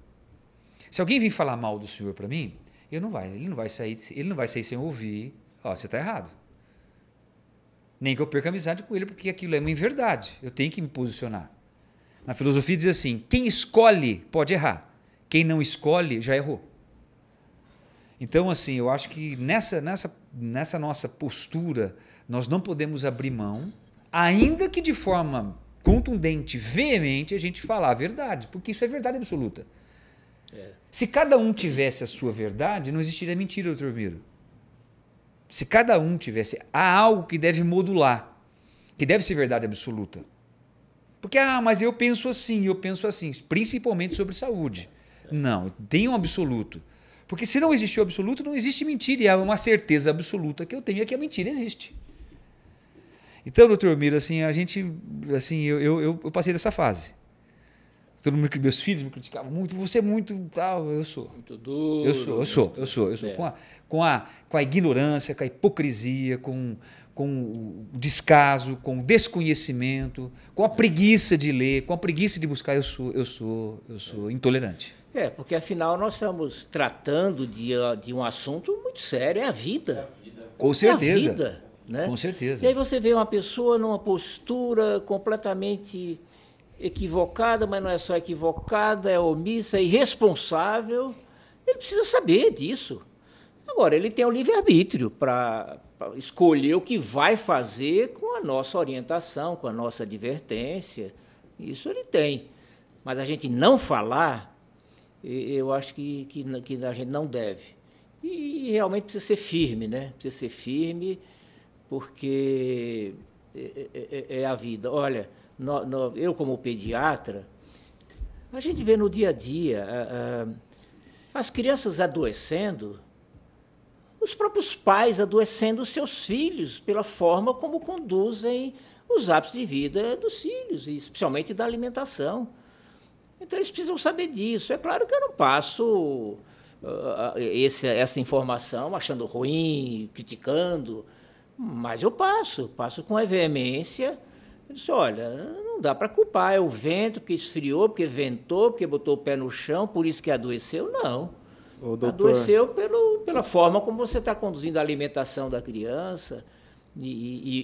Se alguém vir falar mal do senhor para mim, eu não vai, ele não vai sair, ele não vai sair sem ouvir, ó, você está errado. Nem que eu perca amizade com ele, porque aquilo é uma inverdade. Eu tenho que me posicionar. Na filosofia diz assim: quem escolhe pode errar, quem não escolhe já errou. Então, assim, eu acho que nessa, nessa, nessa nossa postura, nós não podemos abrir mão, ainda que de forma contundente, veemente, a gente falar a verdade, porque isso é verdade absoluta. Se cada um tivesse a sua verdade, não existiria mentira, doutor Miro. Se cada um tivesse, há algo que deve modular, que deve ser verdade absoluta. Porque, ah, mas eu penso assim, eu penso assim, principalmente sobre saúde. Não, tem um absoluto. Porque se não existe o absoluto, não existe mentira. E há uma certeza absoluta que eu tenho é que a mentira existe. Então, doutor Miro, assim, a gente, assim, eu, eu- eu passei dessa fase. Todo mundo, meus filhos me criticavam muito, você é muito tal, eu sou. Muito duro. Eu sou, eu sou, eu sou, eu sou. É. Com, a, com, a, com a ignorância, com a hipocrisia, com, com o descaso, com o desconhecimento, com a preguiça de ler, com a preguiça de buscar, eu sou, eu sou, eu sou intolerante. É, porque afinal nós estamos tratando de, de um assunto muito sério, é a vida. Com É certeza. a vida, né? Com certeza. E aí você vê uma pessoa numa postura completamente equivocada, mas não é só equivocada, é omissa, é irresponsável. Ele precisa saber disso. Agora, ele tem o livre-arbítrio para escolher o que vai fazer com a nossa orientação, com a nossa advertência. Isso ele tem. Mas a gente não falar, eu acho que, que, que a gente não deve. E realmente precisa ser firme, né? Precisa ser firme, porque é, é- é- é a vida. Olha, nó- nó- eu como pediatra, a gente vê no dia a dia ah, ah, as crianças adoecendo, os próprios pais adoecendo os seus filhos pela forma como conduzem os hábitos de vida dos filhos, especialmente da alimentação. Então eles precisam saber disso. É claro que eu não passo ah, esse- essa informação achando ruim, criticando, mas eu passo, passo com a veemência. Eu disse, olha, não dá para culpar, é o vento que esfriou, porque ventou, porque botou o pé no chão, por isso que adoeceu. Não. Ô, Adoeceu pelo, pela forma como você está conduzindo a alimentação da criança e,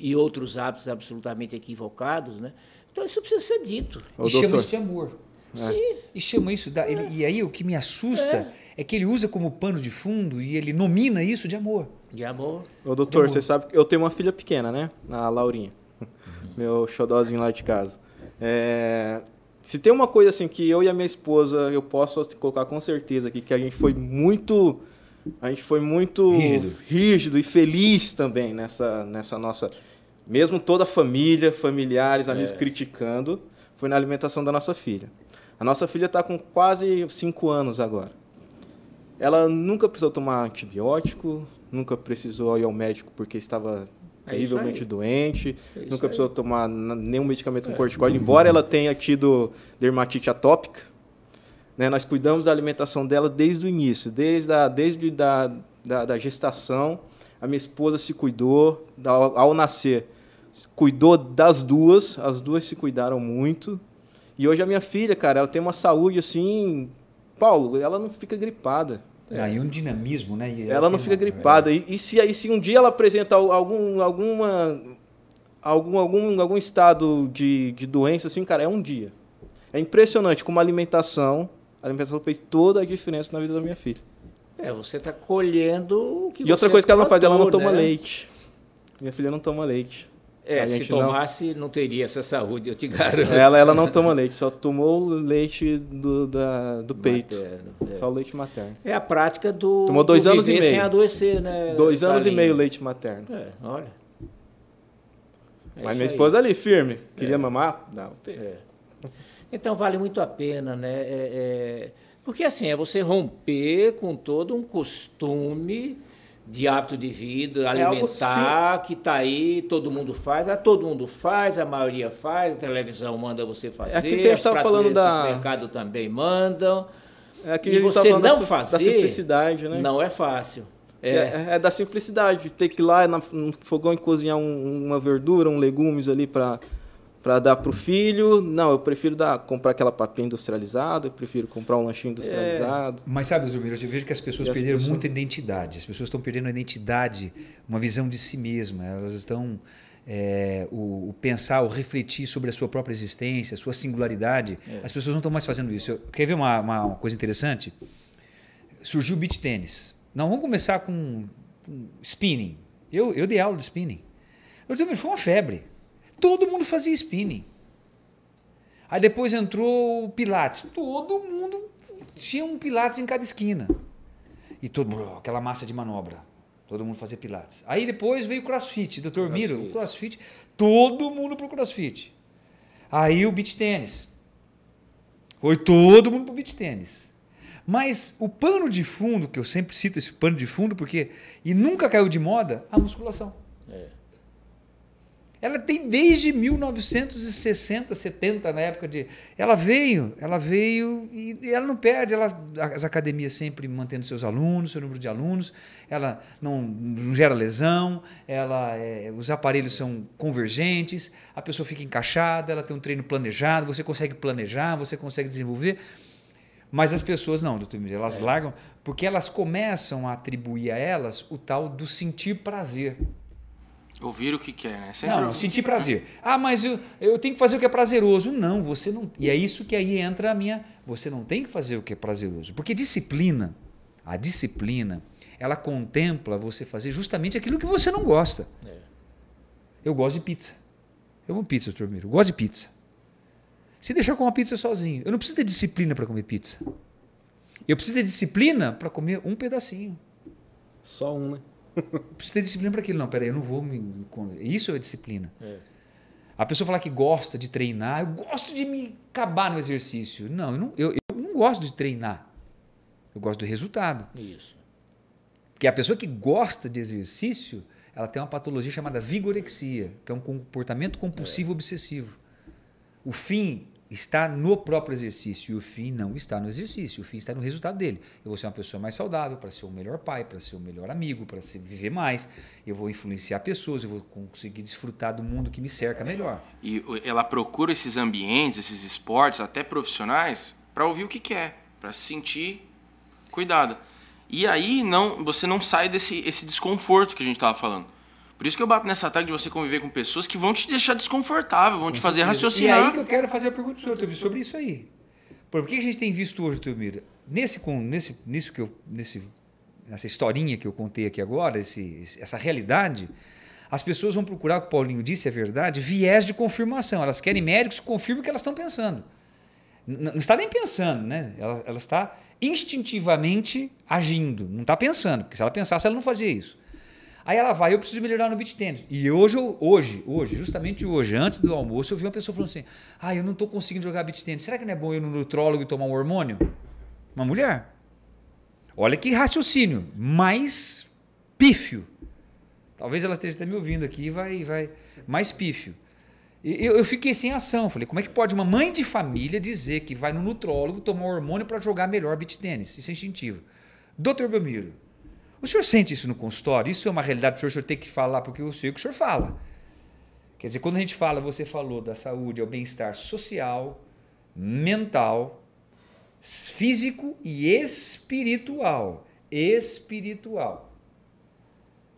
e- e outros hábitos absolutamente equivocados. Né? Então isso precisa ser dito. Ô, e chama doutor. isso de amor. Sim. E chama isso. Da, ele- e aí o que me assusta é. que ele usa como pano de fundo e ele nomina isso de amor. De amor. Ô, doutor, você sabe que eu tenho uma filha pequena, né? A Laurinha. Meu xodózinho lá de casa. É, Se tem uma coisa assim que eu e a minha esposa, eu posso colocar com certeza aqui, que a gente foi muito. A gente foi muito Rígido. rígido e feliz também nessa, nessa nossa. Mesmo toda a família, familiares, amigos criticando, foi na alimentação da nossa filha. A nossa filha está com quase 5 anos agora. Ela nunca precisou tomar antibiótico, nunca precisou ir ao médico porque estava É terrivelmente aí. doente, É nunca aí. precisou tomar nenhum medicamento com corticoide, embora ela tenha tido dermatite atópica. Né, nós cuidamos da alimentação dela desde o início, desde a, desde da, da, da gestação. A minha esposa se cuidou da- ao nascer, cuidou das duas, as duas se cuidaram muito. E hoje a minha filha, cara, ela tem uma saúde assim, Paulo, ela não fica gripada. Ah, e um dinamismo, né? E Ela não tem fica uma- gripada. E, e se, e se um dia ela apresenta al- algum, alguma, algum, algum, algum estado de, de doença, assim, cara, é um dia. É impressionante como a alimentação, a alimentação fez toda a diferença na vida da minha filha. É, você está colhendo o que E outra coisa que ela não faz, ela não toma né? leite. Minha filha não toma leite. É, A se gente não- tomasse, não... teria essa saúde, eu te garanto. Ela, ela não toma leite, só tomou o leite do, da, do peito. Materno, é. Só o leite materno. É a prática do. Tomou dois do anos e meio. sem adoecer, né? Dois anos e meio leite materno. É, olha. É Mas minha aí. esposa ali, firme. Queria mamar? Não. É. Então vale muito a pena, né? É, é, porque assim, é você romper com todo um costume de hábito de vida, É alimentar, que está aí, todo mundo faz, ah, todo mundo faz, a maioria faz, a televisão manda você fazer, É que a gente as tava falando da- do supermercado também mandam. É aqui e você falando da não sim- fazer, da simplicidade, né? não é fácil. É. É, é da simplicidade. Ter que ir lá no fogão e cozinhar um- uma verdura, um legumes ali para para dar pro filho. Não, eu prefiro dar, comprar aquela papinha industrializada, eu prefiro comprar um lanchinho industrializado. Mas sabe, Miro, eu vejo que as pessoas as perderam pessoas- muita identidade. As pessoas estão perdendo a identidade, uma visão de si mesma. Elas estão. é, o, o pensar, o refletir sobre a sua própria existência, a sua singularidade. As pessoas não estão mais fazendo isso. Eu- quer ver uma, uma- uma coisa interessante? Surgiu o beach tênis. Não, vamos começar com, com spinning. Eu, eu dei aula de spinning. Doutor Miro, foi uma febre. Todo mundo fazia spinning. Aí depois entrou o Pilates. Todo mundo tinha um Pilates em cada esquina. E todo mundo, aquela massa de manobra. Todo mundo fazia Pilates. Aí depois veio o CrossFit. Doutor Miro, o CrossFit. Todo mundo pro CrossFit. Aí o beach tênis. Foi todo mundo pro beach tênis. Mas o pano de fundo, que eu sempre cito esse pano de fundo, porque. E nunca caiu de moda, a musculação. É. Ela tem desde 1960, 70, na época de. Ela veio, ela veio e ela não perde. Ela, as academias sempre mantendo seus alunos, seu número de alunos, ela não, não gera lesão, ela, é, os aparelhos são convergentes, a pessoa fica encaixada, ela tem um treino planejado, você consegue planejar, você consegue desenvolver. Mas as pessoas não, doutor Miriam, elas largam porque elas começam a atribuir a elas o tal do sentir prazer. Ouvir o que quer, né? Sempre Não, não, sentir prazer. Ah, mas eu, eu tenho que fazer o que é prazeroso. Não, você não. E é isso que aí entra a minha. Você não tem que fazer o que é prazeroso. Porque disciplina, a disciplina, ela contempla você fazer justamente aquilo que você não gosta. É. Eu gosto de pizza. Eu amo pizza, doutor Miro. Eu gosto de pizza. Se deixar eu comer pizza sozinho, eu não preciso ter disciplina para comer pizza. Eu preciso ter disciplina para comer um pedacinho. Só um, né? Preciso ter disciplina para aquilo. Não, peraí, eu não vou me. Isso é disciplina. É. A pessoa falar que gosta de treinar, eu gosto de me acabar no exercício. Não, eu não, eu, eu não gosto de treinar. Eu gosto do resultado. Isso. Porque a pessoa que gosta de exercício, ela tem uma patologia chamada vigorexia, que é um comportamento compulsivo obsessivo. O fim está no próprio exercício e o fim não está no exercício. O fim está no resultado dele. Eu vou ser uma pessoa mais saudável para ser o melhor pai, para ser o melhor amigo, para viver mais. Eu vou influenciar pessoas, eu vou conseguir desfrutar do mundo que me cerca melhor. E ela procura esses ambientes, esses esportes, até profissionais, para ouvir o que quer, para se sentir cuidada. E aí não, você não sai desse esse desconforto que a gente estava falando. Por isso que eu bato nessa tag de você conviver com pessoas que vão te deixar desconfortável, vão te fazer E aí raciocinar. que eu quero fazer a pergunta senhor, Teomir, sobre isso aí. Por que a gente tem visto hoje, Teomir, nesse, nesse, nisso que eu, nesse, nessa historinha que eu contei aqui agora, esse, essa realidade, as pessoas vão procurar, o que o Paulinho disse, é verdade, viés de confirmação. Elas querem médicos que confirmem o que elas estão pensando. N- Não está nem pensando, né? Ela, ela está instintivamente agindo, não está pensando, porque se ela pensasse, ela não fazia isso. Aí ela vai, eu preciso melhorar no beat tênis. E hoje, hoje, hoje, justamente hoje, antes do almoço, eu vi uma pessoa falando assim: ah, eu não estou conseguindo jogar beat tênis. Será que não é bom ir no nutrólogo e tomar um hormônio? Uma mulher. Olha que raciocínio, mais pífio. Talvez ela esteja me ouvindo aqui e vai, vai mais pífio. Eu, eu fiquei sem ação. Falei, como é que pode uma mãe de família dizer que vai no nutrólogo tomar hormônio para jogar melhor beat tênis? Isso é instintivo. Doutor Belmiro, o senhor sente isso no consultório? Isso é uma realidade para o senhor, tem que falar, porque eu sei o que o senhor fala. Quer dizer, quando a gente fala, você falou da saúde, é o bem-estar social, mental, físico e espiritual. Espiritual.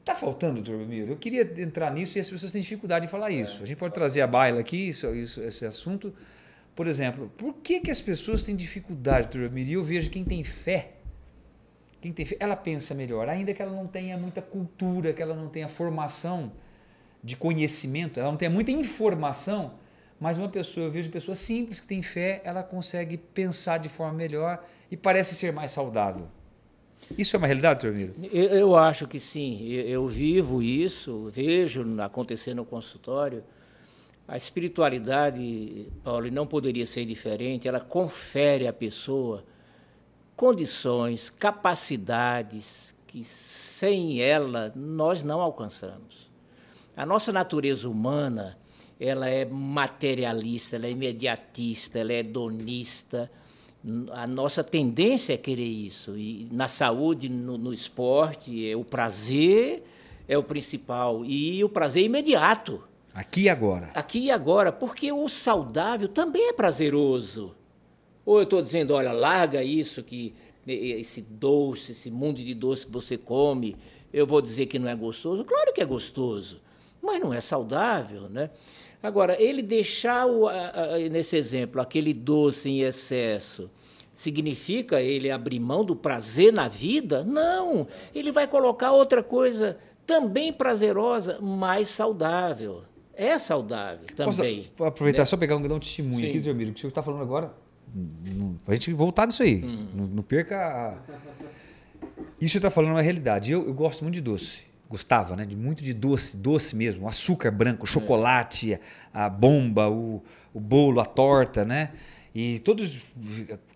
Tá faltando, Belmiro? Eu queria entrar nisso e as pessoas têm dificuldade de falar isso. A gente pode trazer a baila aqui, isso, isso- esse assunto. Por exemplo, por que, que as pessoas têm dificuldade, Belmiro? E eu vejo quem tem fé quem tem fé, ela pensa melhor, ainda que ela não tenha muita cultura, que ela não tenha formação de conhecimento, ela não tenha muita informação, mas uma pessoa, eu vejo pessoas simples que têm fé, ela consegue pensar de forma melhor e parece ser mais saudável. Isso é uma realidade, doutor Miro? Eu, eu acho que sim. Eu, eu vivo isso, vejo acontecer no consultório. A espiritualidade, Paulo, não poderia ser diferente. Ela confere à pessoa condições, capacidades que sem ela nós não alcançamos. A nossa natureza humana, ela é materialista, ela é imediatista, ela é hedonista. A nossa tendência é querer isso. E na saúde, no, no esporte, é o prazer é o principal e o prazer imediato. Aqui e agora. Aqui e agora, porque o saudável também é prazeroso. Ou eu estou dizendo, olha, larga isso, que esse doce, esse mundo de doce que você come, eu vou dizer que não é gostoso? Claro que é gostoso, mas não é saudável, né? Agora, ele deixar, o, a, a, nesse exemplo, aquele doce em excesso, significa ele abrir mão do prazer na vida? Não! Ele vai colocar outra coisa também prazerosa, mais saudável. É saudável também. Posso aproveitar né? só pegar um grão testemunho Sim. aqui, doutor Miro, que o senhor está falando agora, para a gente voltar nisso aí, Hum. não, não perca a... Isso está falando é uma realidade. Eu, eu gosto muito de doce. Gostava, né? De muito de doce, doce mesmo. O açúcar branco, o chocolate, a bomba, o, o bolo, a torta, né? E todos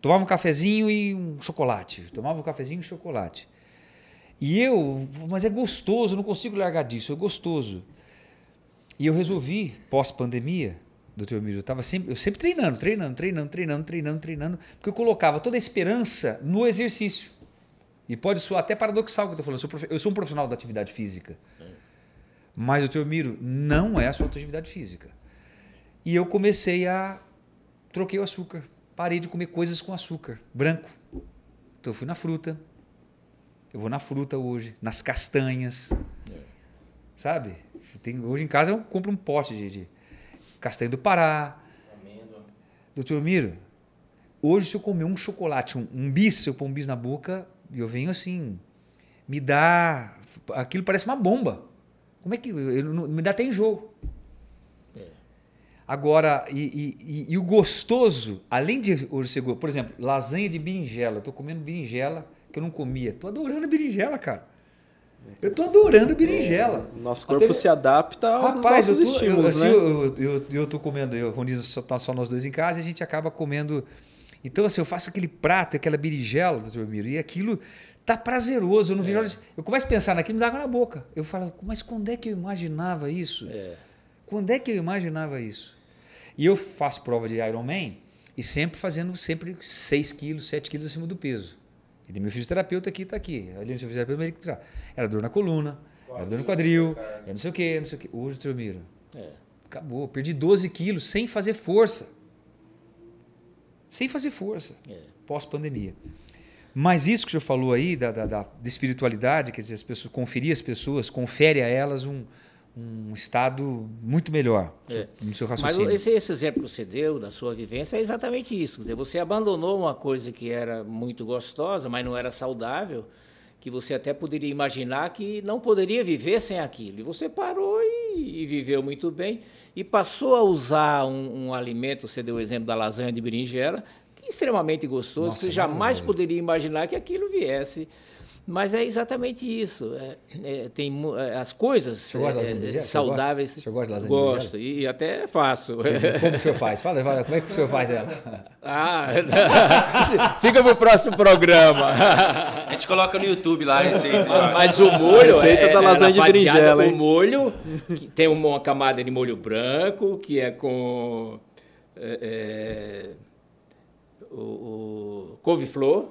tomavam um cafezinho e um chocolate. Tomavam um cafezinho e chocolate. E eu, mas é gostoso, eu não consigo largar disso, é gostoso. E eu resolvi, pós-pandemia, doutor Emílio, eu, tava sempre, eu sempre treinando, treinando, treinando, treinando, treinando, treinando, porque eu colocava toda a esperança no exercício. E pode soar até paradoxal o que eu estou falando, eu sou, prof- eu sou um profissional da atividade física. Mas, doutor Miro, não é a sua atividade física. E eu comecei a. Troquei o açúcar. Parei de comer coisas com açúcar, branco. Então eu fui na fruta. Eu vou na fruta hoje, nas castanhas. Sabe? Tem, hoje em casa eu compro um pote de, de castanha do Pará. Doutor Miro, hoje se eu comer um chocolate, um, um bis, se eu pôr um bis na boca, eu venho assim, me dá. Aquilo parece uma bomba. Como é que. Eu, não- me dá até enjoo. Agora, e, e- e- e o gostoso, além de hoje ser por exemplo, lasanha de berinjela. Eu tô comendo berinjela que eu não comia. Tô adorando berinjela, cara. Eu tô adorando berinjela. Nosso Até- corpo se adapta aos Rapaz, eu nossos tô, eu, estímulos, assim, né? eu, eu, eu tô comendo, eu, quando só, tá só nós dois em casa, a gente acaba comendo. Então, assim, eu faço aquele prato, aquela berinjela, doutor Miro, e aquilo tá prazeroso. Eu não vejo hora de- Eu começo a pensar naquilo, me dá água na boca. Eu falo, mas quando é que eu imaginava isso? É. Quando é que eu imaginava isso? E eu faço prova de Ironman e sempre fazendo sempre 6 quilos, 7 quilos acima do peso. E meu fisioterapeuta aqui está aqui. Ali no fisioterapeuta ele que tra- Era dor na coluna, era dor no quadril, era não sei o quê, não sei o quê. Hoje, doutor Miro, É. acabou. Perdi 12 quilos sem fazer força. Sem fazer força. É. Pós-pandemia. Mas isso que o senhor falou aí, da, da, da- da espiritualidade, quer dizer, as pessoas, conferir as pessoas, confere a elas um, um estado muito melhor É. no seu Mas raciocínio. esse, esse exemplo que você deu da sua vivência é exatamente isso. Quer dizer, você abandonou uma coisa que era muito gostosa, mas não era saudável, que você até poderia imaginar que não poderia viver sem aquilo. E você parou e, e viveu muito bem. E passou a usar um, um alimento, você deu o exemplo da lasanha de berinjela, que é extremamente gostoso, Nossa, você jamais poderia imaginar que aquilo viesse. Mas é exatamente isso. É, é, tem é, as coisas é, é, gosta? saudáveis. O senhor gosta de lasanha de berinjela? Gosto, e, e até faço. Como o senhor faz? Fala, fala, como é que o senhor faz ela? Ah, fica pro próximo programa. A gente coloca no YouTube lá a receita. Mas o molho Receita é, da é lasanha de berinjela, hein? O molho que tem uma camada de molho branco que é com é, é, o, o couve-flor,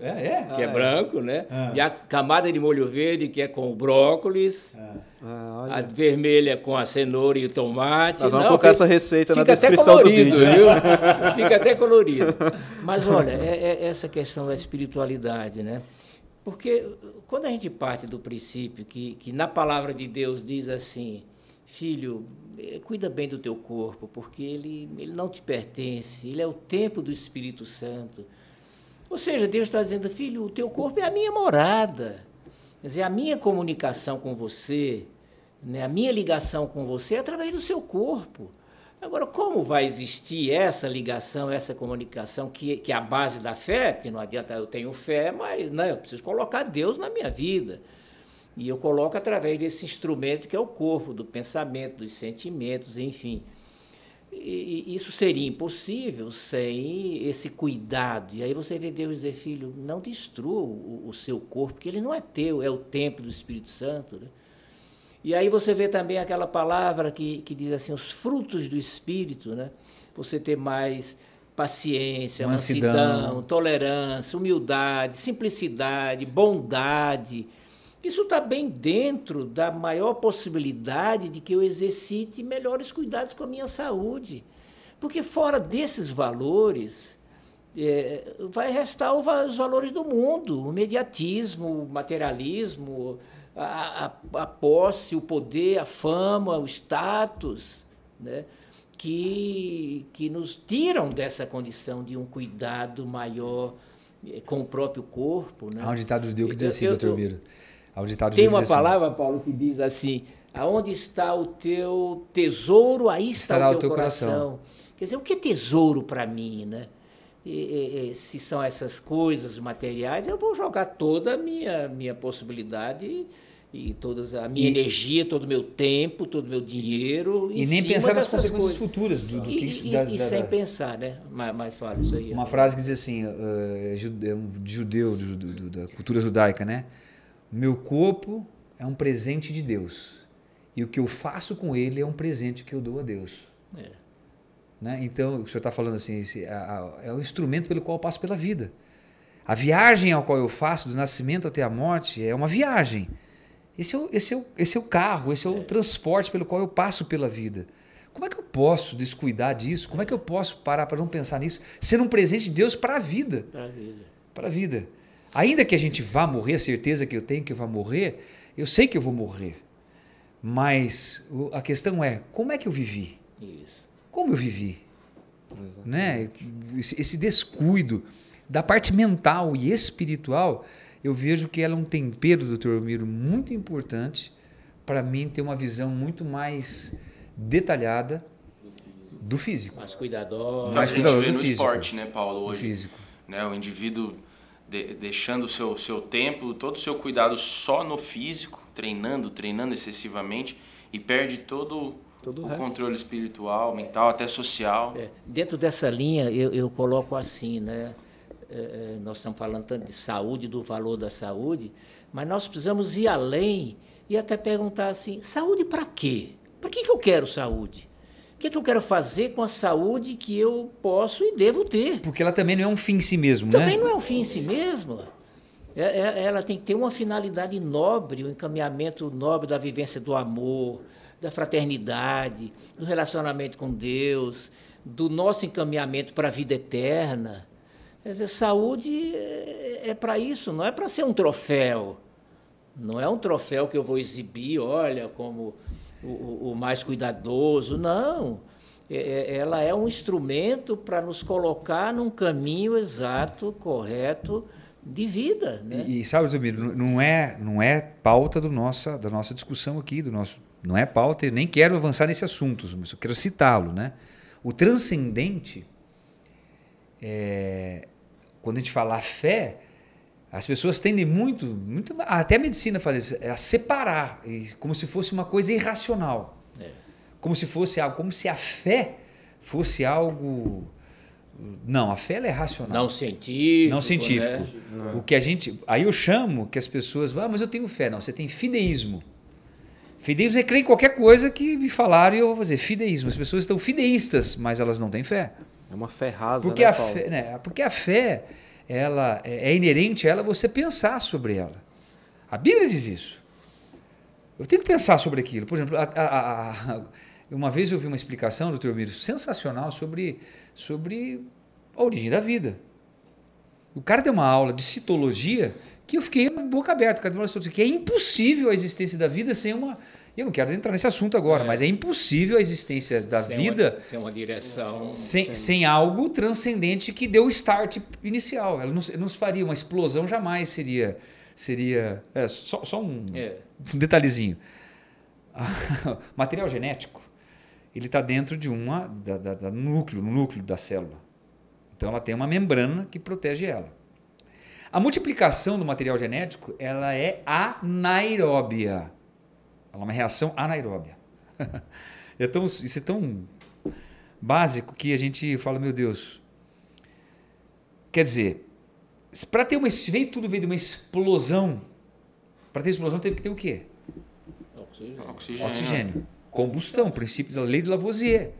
É, é? que é branco, né? Ah. E a camada de molho verde que é com o brócolis. Ah, A olha. vermelha com a cenoura e o tomate. Nós vamos Não, colocar fica- essa receita na fica até descrição do colorido, vídeo. viu? Fica até colorido. Mas olha, é, é essa questão da espiritualidade, né? Porque quando a gente parte do princípio que, que na palavra de Deus diz assim, filho, eh, cuida bem do teu corpo, porque ele, ele não te pertence, ele é o templo do Espírito Santo. Ou seja, Deus está dizendo, filho, o teu corpo é a minha morada. Quer dizer, a minha comunicação com você, né, a minha ligação com você é através do seu corpo. Agora, como vai existir essa ligação, essa comunicação, que, que é a base da fé? Porque não adianta eu tenho fé, mas né, eu preciso colocar Deus na minha vida. E eu coloco através desse instrumento que é o corpo, do pensamento, dos sentimentos, enfim. E, isso seria impossível sem esse cuidado. E aí você vê Deus dizer, filho, não destrua o, o seu corpo, porque ele não é teu, é o templo do Espírito Santo. Né? E aí você vê também aquela palavra que, que diz assim, os frutos do Espírito, né? Você ter mais paciência, Mansidão. mansidão, tolerância, humildade, simplicidade, bondade. Isso está bem dentro da maior possibilidade de que eu exercite melhores cuidados com a minha saúde. Porque fora desses valores, é, vai restar os valores do mundo, o mediatismo, o materialismo, a, a, a posse, o poder, a fama, o status, né? que, que nos tiram dessa condição de um cuidado maior eh, com o próprio corpo. Né? Há um ditado judeu que diz Eu- assim, eu- doutor eu- Miro. Há um ditado Tem judeu uma assim, palavra, Paulo, que diz assim: aonde está o teu tesouro, aí está o teu, coração. coração. Quer dizer, o que é tesouro para mim, né? E, e- e se são essas coisas materiais, eu vou jogar toda a minha, minha possibilidade e toda a minha e, energia, todo o meu tempo, todo o meu dinheiro. E nem pensar nas consequências coisas. futuras do, do e, que, e, da, e da, sem da... pensar, né? Mas, mas fala isso aí. Uma frase que diz assim, uh, de judeu, do, do, da cultura judaica, né? Meu corpo é um presente de Deus. E o que eu faço com ele é um presente que eu dou a Deus. É. Né? Então, o senhor está falando assim, esse, a, a, é o instrumento pelo qual eu passo pela vida. A viagem ao qual eu faço, do nascimento até a morte, é uma viagem. Esse é o, esse é o, esse é o carro, esse é o é. transporte pelo qual eu passo pela vida. Como é que eu posso descuidar disso? Como é que eu posso parar para não pensar nisso? Ser um presente de Deus para a vida. Para a vida. Para a vida. Ainda que a gente vá morrer, a certeza que eu tenho que eu vou morrer, eu sei que eu vou morrer. Mas a questão é, como é que eu vivi? Isso. Como eu vivi? Né? Esse, esse descuido da parte mental e espiritual eu vejo que ela é um tempero, doutor Miro, muito importante para mim ter uma visão muito mais detalhada do físico. Mais cuidadosa. Mais cuidadosa a gente vê no físico. esporte, né, Paulo, hoje. físico. Né, o indivíduo de, deixando o seu, seu tempo, todo o seu cuidado só no físico, treinando, treinando excessivamente e perde todo, todo o, o controle espiritual, mental, até social. É, dentro dessa linha, eu, eu coloco assim, né? É, é, nós estamos falando tanto de saúde, do valor da saúde, mas nós precisamos ir além e até perguntar assim: saúde para quê? Para que, que eu quero saúde? O que, que eu quero fazer com a saúde que eu posso e devo ter? Porque ela também não é um fim em si mesmo, também né? Também não é um fim em si mesmo. É, ela tem que ter uma finalidade nobre, o um encaminhamento nobre da vivência do amor, da fraternidade, do relacionamento com Deus, do nosso encaminhamento para a vida eterna. Quer dizer, saúde é, é para isso, não é para ser um troféu. Não é um troféu que eu vou exibir, olha, como o, o mais cuidadoso. Não. É, é ela é um instrumento para nos colocar num caminho exato, correto de vida. Né? E, e sabe, Zumiro, não é, não é pauta do nossa, da nossa discussão aqui, do nosso, não é pauta, eu nem quero avançar nesse assunto, mas eu quero citá-lo. Né? O transcendente é, quando a gente fala fé, as pessoas tendem muito, muito até a medicina fala isso, a separar, como se fosse uma coisa irracional. É. Como se fosse algo, como se a fé fosse algo não, a fé é racional. Não científico. Não científico. Né? O que a gente, aí eu chamo que as pessoas, ah, mas eu tenho fé, não, você tem fideísmo. Fideísmo é crer em qualquer coisa que me falaram e eu vou fazer fideísmo. As pessoas estão fideístas, mas elas não têm fé. É uma fé rasa, porque né, a fé, né, Porque a fé ela é, é inerente a ela você pensar sobre ela. A Bíblia diz isso. Eu tenho que pensar sobre aquilo. Por exemplo, a, a, a, uma vez eu vi uma explicação, doutor Miro, sensacional sobre, sobre a origem da vida. O cara deu uma aula de citologia que eu fiquei boca aberta. O cara deu uma aula que é impossível a existência da vida sem uma, eu não quero entrar nesse assunto agora, é. mas é impossível a existência da sem vida uma, sem uma direção. Sem, sem... sem, algo transcendente que deu o start inicial. Ela não, não faria uma explosão, jamais seria. seria é, só, só um, é. um detalhezinho. material genético ele está dentro de uma da, da, da, núcleo, no núcleo da célula. Então ela tem uma membrana que protege ela. A multiplicação do material genético ela é anaeróbia. Ela é uma reação anaeróbia. é tão, isso é tão básico que a gente fala, meu Deus. Quer dizer, para ter uma. Veio tudo veio de uma explosão. Para ter explosão teve que ter o quê? Oxigênio. Oxigênio. Oxigênio. Combustão, princípio da lei de Lavoisier.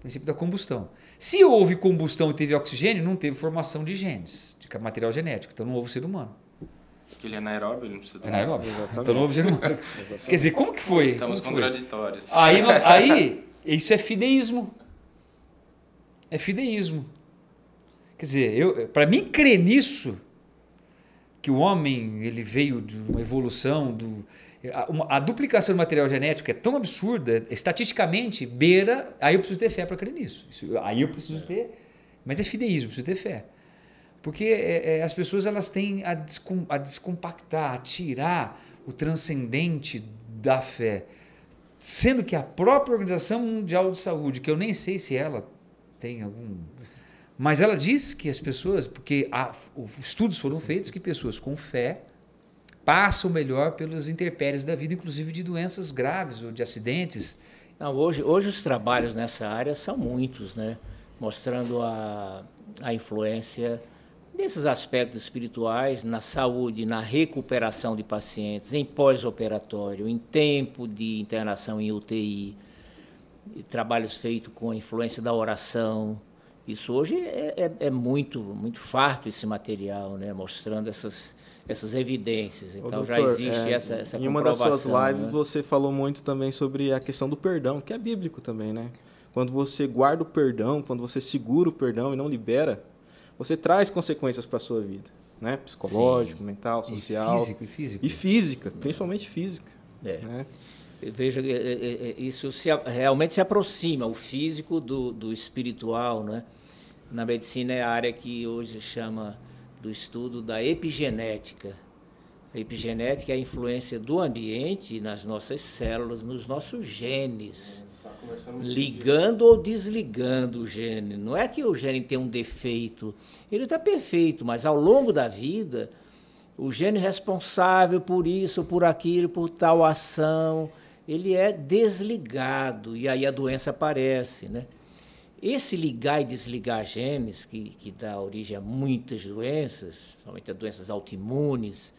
Princípio da combustão. Se houve combustão e teve oxigênio, não teve formação de genes, de material genético. Então não houve ser humano. Porque ele é anaeróbio, ele não precisa... É anaeróbio. Então não houve. Quer dizer, como que foi? Estamos contraditórios. Aí, nós, aí, isso é fideísmo. É fideísmo. Quer dizer, para mim crer nisso, que o homem ele veio de uma evolução do a, a, duplicação do material genético é tão absurda, estatisticamente beira, aí eu preciso ter fé para crer nisso. Isso, aí eu preciso ter, mas é fideísmo, preciso ter fé. Porque é, é, as pessoas elas têm a, descom, a descompactar, a tirar o transcendente da fé. Sendo que a própria Organização Mundial de Saúde, que eu nem sei se ela tem algum. Mas ela diz que as pessoas, porque há, estudos foram feitos que pessoas com fé passam melhor pelos intempéries da vida, inclusive de doenças graves ou de acidentes. Não, hoje, hoje os trabalhos nessa área são muitos, né? mostrando a, a influência desses aspectos espirituais na saúde, na recuperação de pacientes, em pós-operatório, em tempo de internação em UTI, trabalhos feitos com a influência da oração. Isso hoje é, é, é muito, muito farto esse material, né? mostrando essas, essas evidências. Então doutor, já existe é, essa, essa Em uma das suas lives né? você falou muito também sobre a questão do perdão, que é bíblico também, né? Quando você guarda o perdão, quando você segura o perdão e não libera, você traz consequências para a sua vida, né? Psicológico, Sim. mental, social. E físico, e físico. E física, principalmente física. É. Né? Veja, é, é, é, isso se, realmente se aproxima, o físico do, do espiritual, né? Na medicina é a área que hoje chama do estudo da epigenética. A epigenética é a influência do ambiente nas nossas células, nos nossos genes ligando ou desligando o gene. Não é que o gene tem um defeito, ele está perfeito, mas ao longo da vida, o gene responsável por isso, por aquilo, por tal ação, ele é desligado e aí a doença aparece, né? Esse ligar e desligar genes, que, que dá origem a muitas doenças, principalmente a doenças autoimunes,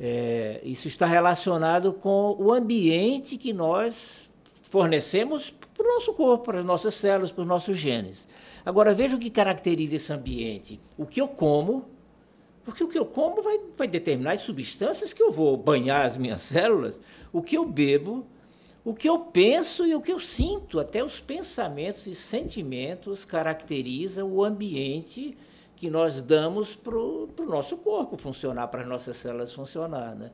é, isso está relacionado com o ambiente que nós fornecemos para o nosso corpo, para as nossas células, para os nossos genes. Agora, veja o que caracteriza esse ambiente. O que eu como, porque o que eu como vai, vai determinar as substâncias que eu vou banhar as minhas células, o que eu bebo, o que eu penso e o que eu sinto. Até os pensamentos e sentimentos caracterizam o ambiente que nós damos para o nosso corpo funcionar, para as nossas células funcionar. Né?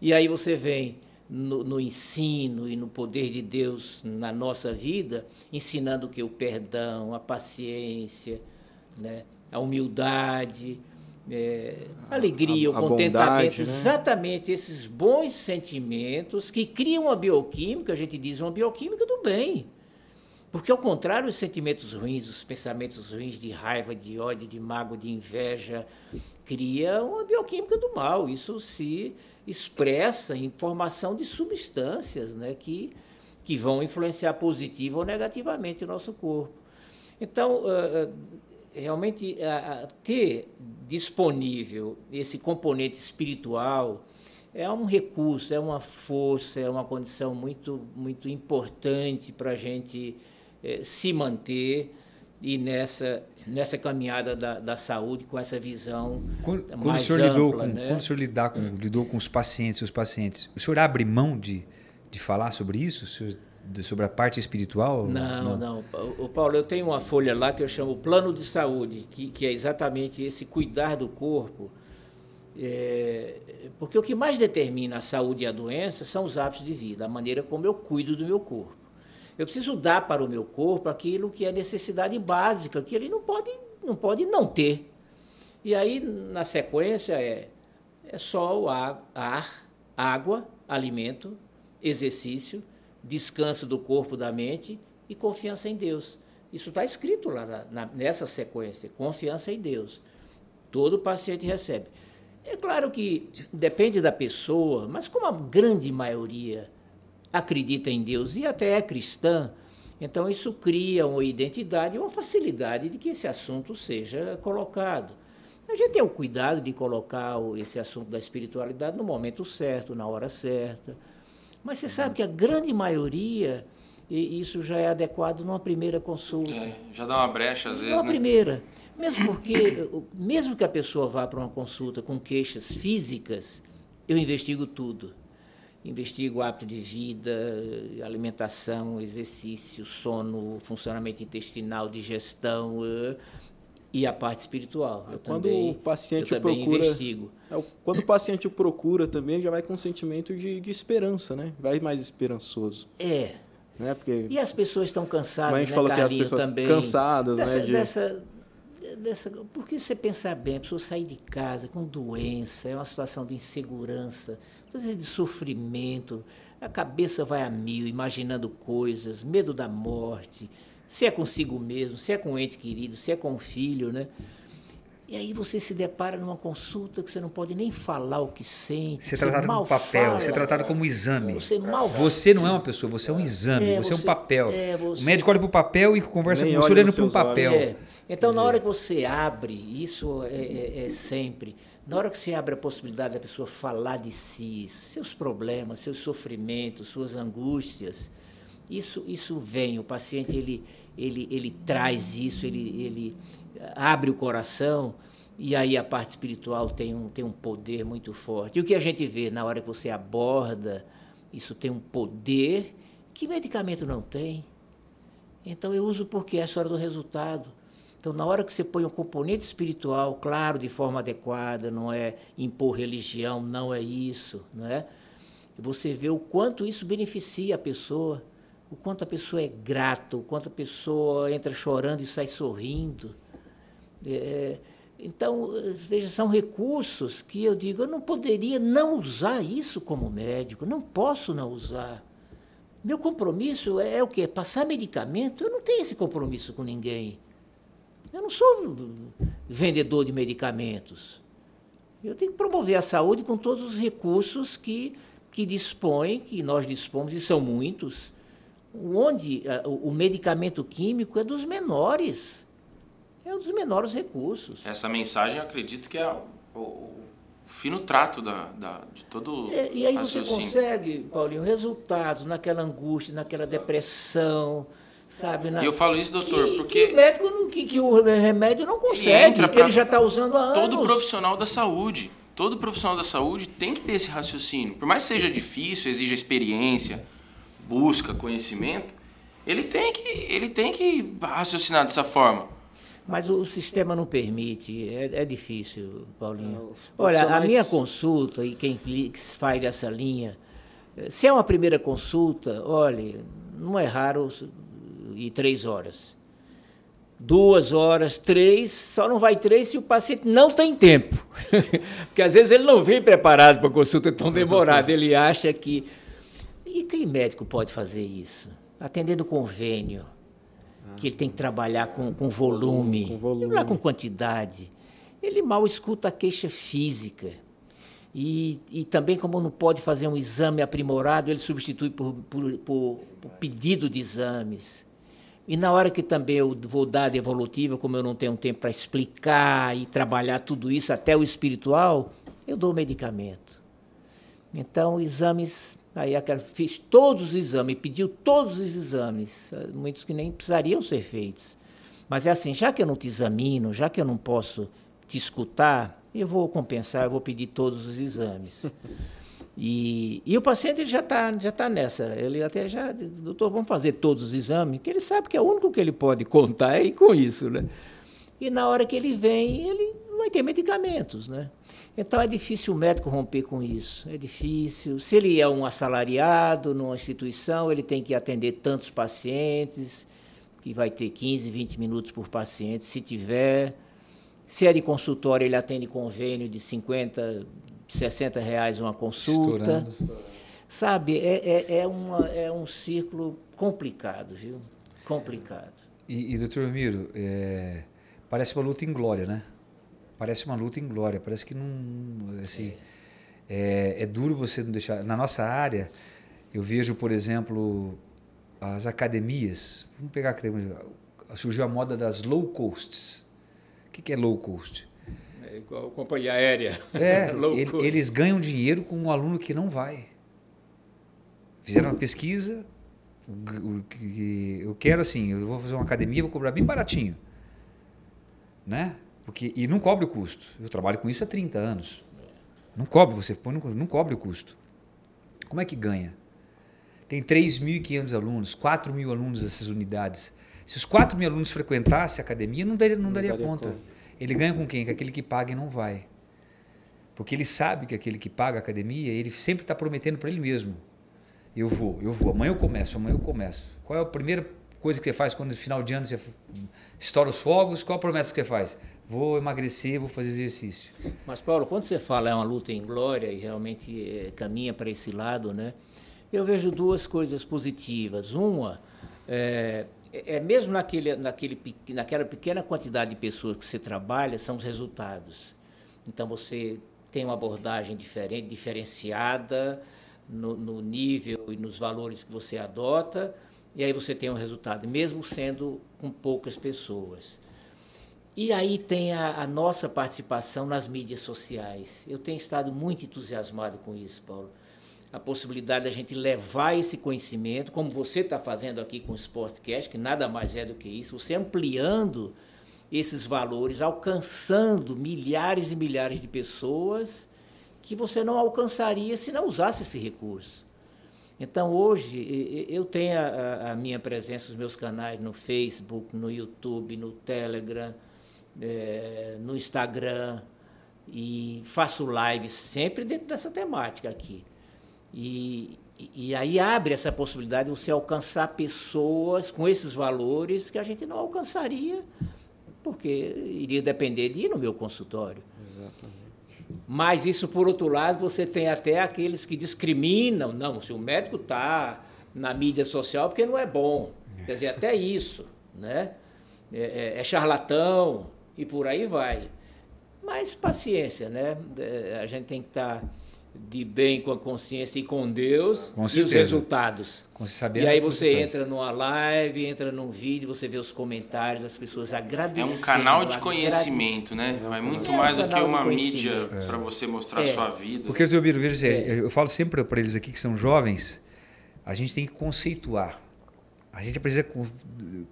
E aí você vem no, no, ensino e no poder de Deus na nossa vida, ensinando que o perdão, a paciência, né, a humildade, é, a alegria, a, o contentamento, bondade, né? exatamente esses bons sentimentos que criam uma bioquímica, a gente diz uma bioquímica do bem. Porque, ao contrário, os sentimentos ruins, os pensamentos ruins de raiva, de ódio, de mágoa, de inveja, criam uma bioquímica do mal. Isso se expressa em formação de substâncias né, que, que vão influenciar positiva ou negativamente o nosso corpo. Então, realmente, ter disponível esse componente espiritual é um recurso, é uma força, é uma condição muito, muito importante para a gente uh, se manter e nessa, nessa caminhada da, da saúde com essa visão quando, mais quando ampla. Lidou com, né? Quando o senhor lidar com, lidou com os pacientes, os pacientes, o senhor abre mão de, de falar sobre isso? Senhor, sobre a parte espiritual? Não, não, não. O Paulo, eu tenho uma folha lá que eu chamo Plano de Saúde, que, que é exatamente esse cuidar do corpo. É, porque o que mais determina a saúde e a doença são os hábitos de vida, a maneira como eu cuido do meu corpo. Eu preciso dar para o meu corpo aquilo que é necessidade básica, que ele não pode não, pode não ter. E aí, na sequência, é, é sol, ar, água, alimento, exercício, descanso do corpo, da mente e confiança em Deus. Isso está escrito lá na, na, nessa sequência, confiança em Deus. Todo paciente recebe. É claro que depende da pessoa, mas como a grande maioria acredita em Deus e até é cristã, então isso cria uma identidade e uma facilidade de que esse assunto seja colocado. A gente tem o cuidado de colocar esse assunto da espiritualidade no momento certo, na hora certa. Mas você sabe que a grande maioria, e isso já é adequado numa primeira consulta. É, já dá uma brecha às vezes. Numa né? primeira. Mesmo porque, mesmo que a pessoa vá para uma consulta com queixas físicas, eu investigo tudo investigo hábito de vida, alimentação, exercício, sono, funcionamento intestinal, digestão uh, e a parte espiritual. Eu quando também, o paciente procura, investigo. É, quando o paciente procura também já vai com um sentimento de, de esperança, né? Vai mais esperançoso. É. Né? Porque, e as pessoas estão cansadas, a gente né, falou que as pessoas também, cansadas, dessa, né? De... Dessa, dessa, porque você pensar bem, a pessoa sair de casa com doença, é uma situação de insegurança, vezes de sofrimento, a cabeça vai a mil, imaginando coisas, medo da morte, se é consigo mesmo, se é com um ente querido, se é com um filho, né? E aí você se depara numa consulta que você não pode nem falar o que sente. Você é tratado mal como papel, fala, você é tratado como exame. Você mal Você não é uma pessoa, você é um exame, É, você, é um papel. é, você- O médico olha para o papel e conversa Nem com você olha olhando para um papel. É. Então, na hora que você abre, isso é, é- é sempre, na hora que você abre a possibilidade da pessoa falar de si, seus problemas, seus sofrimentos, suas angústias, isso, isso vem, o paciente ele, ele, ele traz isso, ele, ele abre o coração e aí a parte espiritual tem um, tem um poder muito forte. E o que a gente vê na hora que você aborda, isso tem um poder que medicamento não tem. Então eu uso porque é a história do resultado. Então, na hora que você põe um componente espiritual, claro, de forma adequada, não é impor religião, não é isso, não é? Você vê o quanto isso beneficia a pessoa, o quanto a pessoa é grata, o quanto a pessoa entra chorando e sai sorrindo. É, então, veja, são recursos que eu digo, eu não poderia não usar isso como médico, não posso não usar. Meu compromisso é, o quê? Passar medicamento? Eu não tenho esse compromisso com ninguém. Eu não sou vendedor de medicamentos. Eu tenho que promover a saúde com todos os recursos que, que dispõe, que nós dispomos, e são muitos, onde uh, o medicamento químico é dos menores. É um dos menores recursos. Essa mensagem, eu acredito que é o, o fino trato da, da, de todo É, e aí você consegue, Paulinho, resultados naquela angústia, naquela depressão, sabe? Na... E eu falo isso, doutor, que, porque que o médico, não- que, que o remédio não consegue, que ele já está usando há anos. todo profissional da saúde, todo profissional da saúde tem que ter esse raciocínio. Por mais que seja difícil, exija experiência, busca conhecimento, ele tem que, ele tem que raciocinar dessa forma. Mas o, sistema não permite, é, é difícil, Paulinho. Olha, a minha consulta, e quem faz dessa linha, eh, se é uma primeira consulta, olha, não é raro ir três horas. Duas horas, três, só não vai três se o paciente não tem tempo. Porque às vezes ele não vem preparado para a consulta tão demorada, ele acha que. E quem médico pode fazer isso? Atendendo convênio que ele tem que trabalhar com, com volume, Com volume. não é com quantidade. Ele mal escuta a queixa física. E, e também, como não pode fazer um exame aprimorado, ele substitui por, por, por- por pedido de exames. E na hora que também eu vou dar de evolutiva, como eu não tenho tempo para explicar e trabalhar tudo isso até o espiritual, eu dou medicamento. Então, exames. Aí aquela- fiz todos os exames, pediu todos os exames, muitos que nem precisariam ser feitos. Mas é assim, já que eu não te examino, já que eu não posso te escutar, eu vou compensar, eu vou pedir todos os exames. E, e o paciente ele já está já tá nessa. Ele até já, doutor, vamos fazer todos os exames, que ele sabe que é o único que ele pode contar é com isso, né? E na hora que ele vem, ele vai ter medicamentos, né? Então é difícil o médico romper com isso. É difícil. Se ele é um assalariado numa instituição, ele tem que atender tantos pacientes, que vai ter 15, 20 minutos por paciente, se tiver. Se é de consultório, ele atende convênio de 50, 60 reais uma consulta. Estourando. Sabe, é, é, é, uma, é um círculo complicado, viu? Complicado. E, e doutor Miro, é, parece uma luta em glória, né? Parece uma luta em glória. Parece que não. Assim, é. é duro você não deixar. Na nossa área, eu vejo, por exemplo, as academias. Vamos pegar a academia. Surgiu a moda das low costs. O que, que é low cost? É igual companhia aérea. É, Low ele- eles ganham dinheiro com um aluno que não vai. Fizeram uma pesquisa. Eu quero assim, eu vou fazer uma academia, vou cobrar bem baratinho. Né? Porque, e não cobre o custo. Eu trabalho com isso há 30 anos. Não cobre, você põe, no- não cobre o custo. Como é que ganha? Tem 3.500 alunos, 4 mil alunos nessas unidades. Se os 4 mil alunos frequentassem a academia, não daria, não daria, daria conta. conta. Ele ganha com quem? Com aquele que paga e não vai. Porque ele sabe que aquele que paga a academia, ele sempre está prometendo para ele mesmo. Eu vou, eu vou, amanhã eu começo, amanhã eu começo. Qual é a primeira coisa que você faz quando no final de ano você estoura os fogos? Qual a promessa que você faz? Vou emagrecer, vou fazer exercício. Mas, Paulo, quando você fala é uma luta em glória e realmente eh, caminha para esse lado, né? Eu vejo duas coisas positivas. Uma é, é, é mesmo naquele, naquele, naquela pequena quantidade de pessoas que você trabalha, são os resultados. Então você tem uma abordagem diferente, diferenciada no, no nível e nos valores que você adota, e aí você tem um resultado, mesmo sendo com poucas pessoas. E aí tem a, a, nossa participação nas mídias sociais. Eu tenho estado muito entusiasmado com isso, Paulo. A possibilidade da gente levar esse conhecimento, como você está fazendo aqui com o Sportcast, que nada mais é do que isso, você ampliando esses valores, alcançando milhares e milhares de pessoas que você não alcançaria se não usasse esse recurso. Então, hoje, eu tenho a, a minha presença, os meus canais no Facebook, no YouTube, no Telegram, é, no Instagram, e faço lives sempre dentro dessa temática aqui. E, e aí abre essa possibilidade de você alcançar pessoas com esses valores que a gente não alcançaria, porque iria depender de ir no meu consultório. Exatamente. Mas isso, por outro lado, você tem até aqueles que discriminam. Não, se o médico está na mídia social, porque não é bom. Quer dizer, até isso. Né? É, é, é charlatão e por aí vai. Mas paciência, né? É, a gente tem que estar. Tá de bem com a consciência e com Deus com e os resultados. e aí você entra numa live, entra num vídeo, você vê os comentários, as pessoas agradecendo. É um canal de conhecimento, né? Vai muito é mais um do que uma mídia é. para você mostrar a é. sua vida. Porque, Zilbiro, veja, é. eu falo sempre para eles aqui que são jovens, a gente tem que conceituar. A gente precisa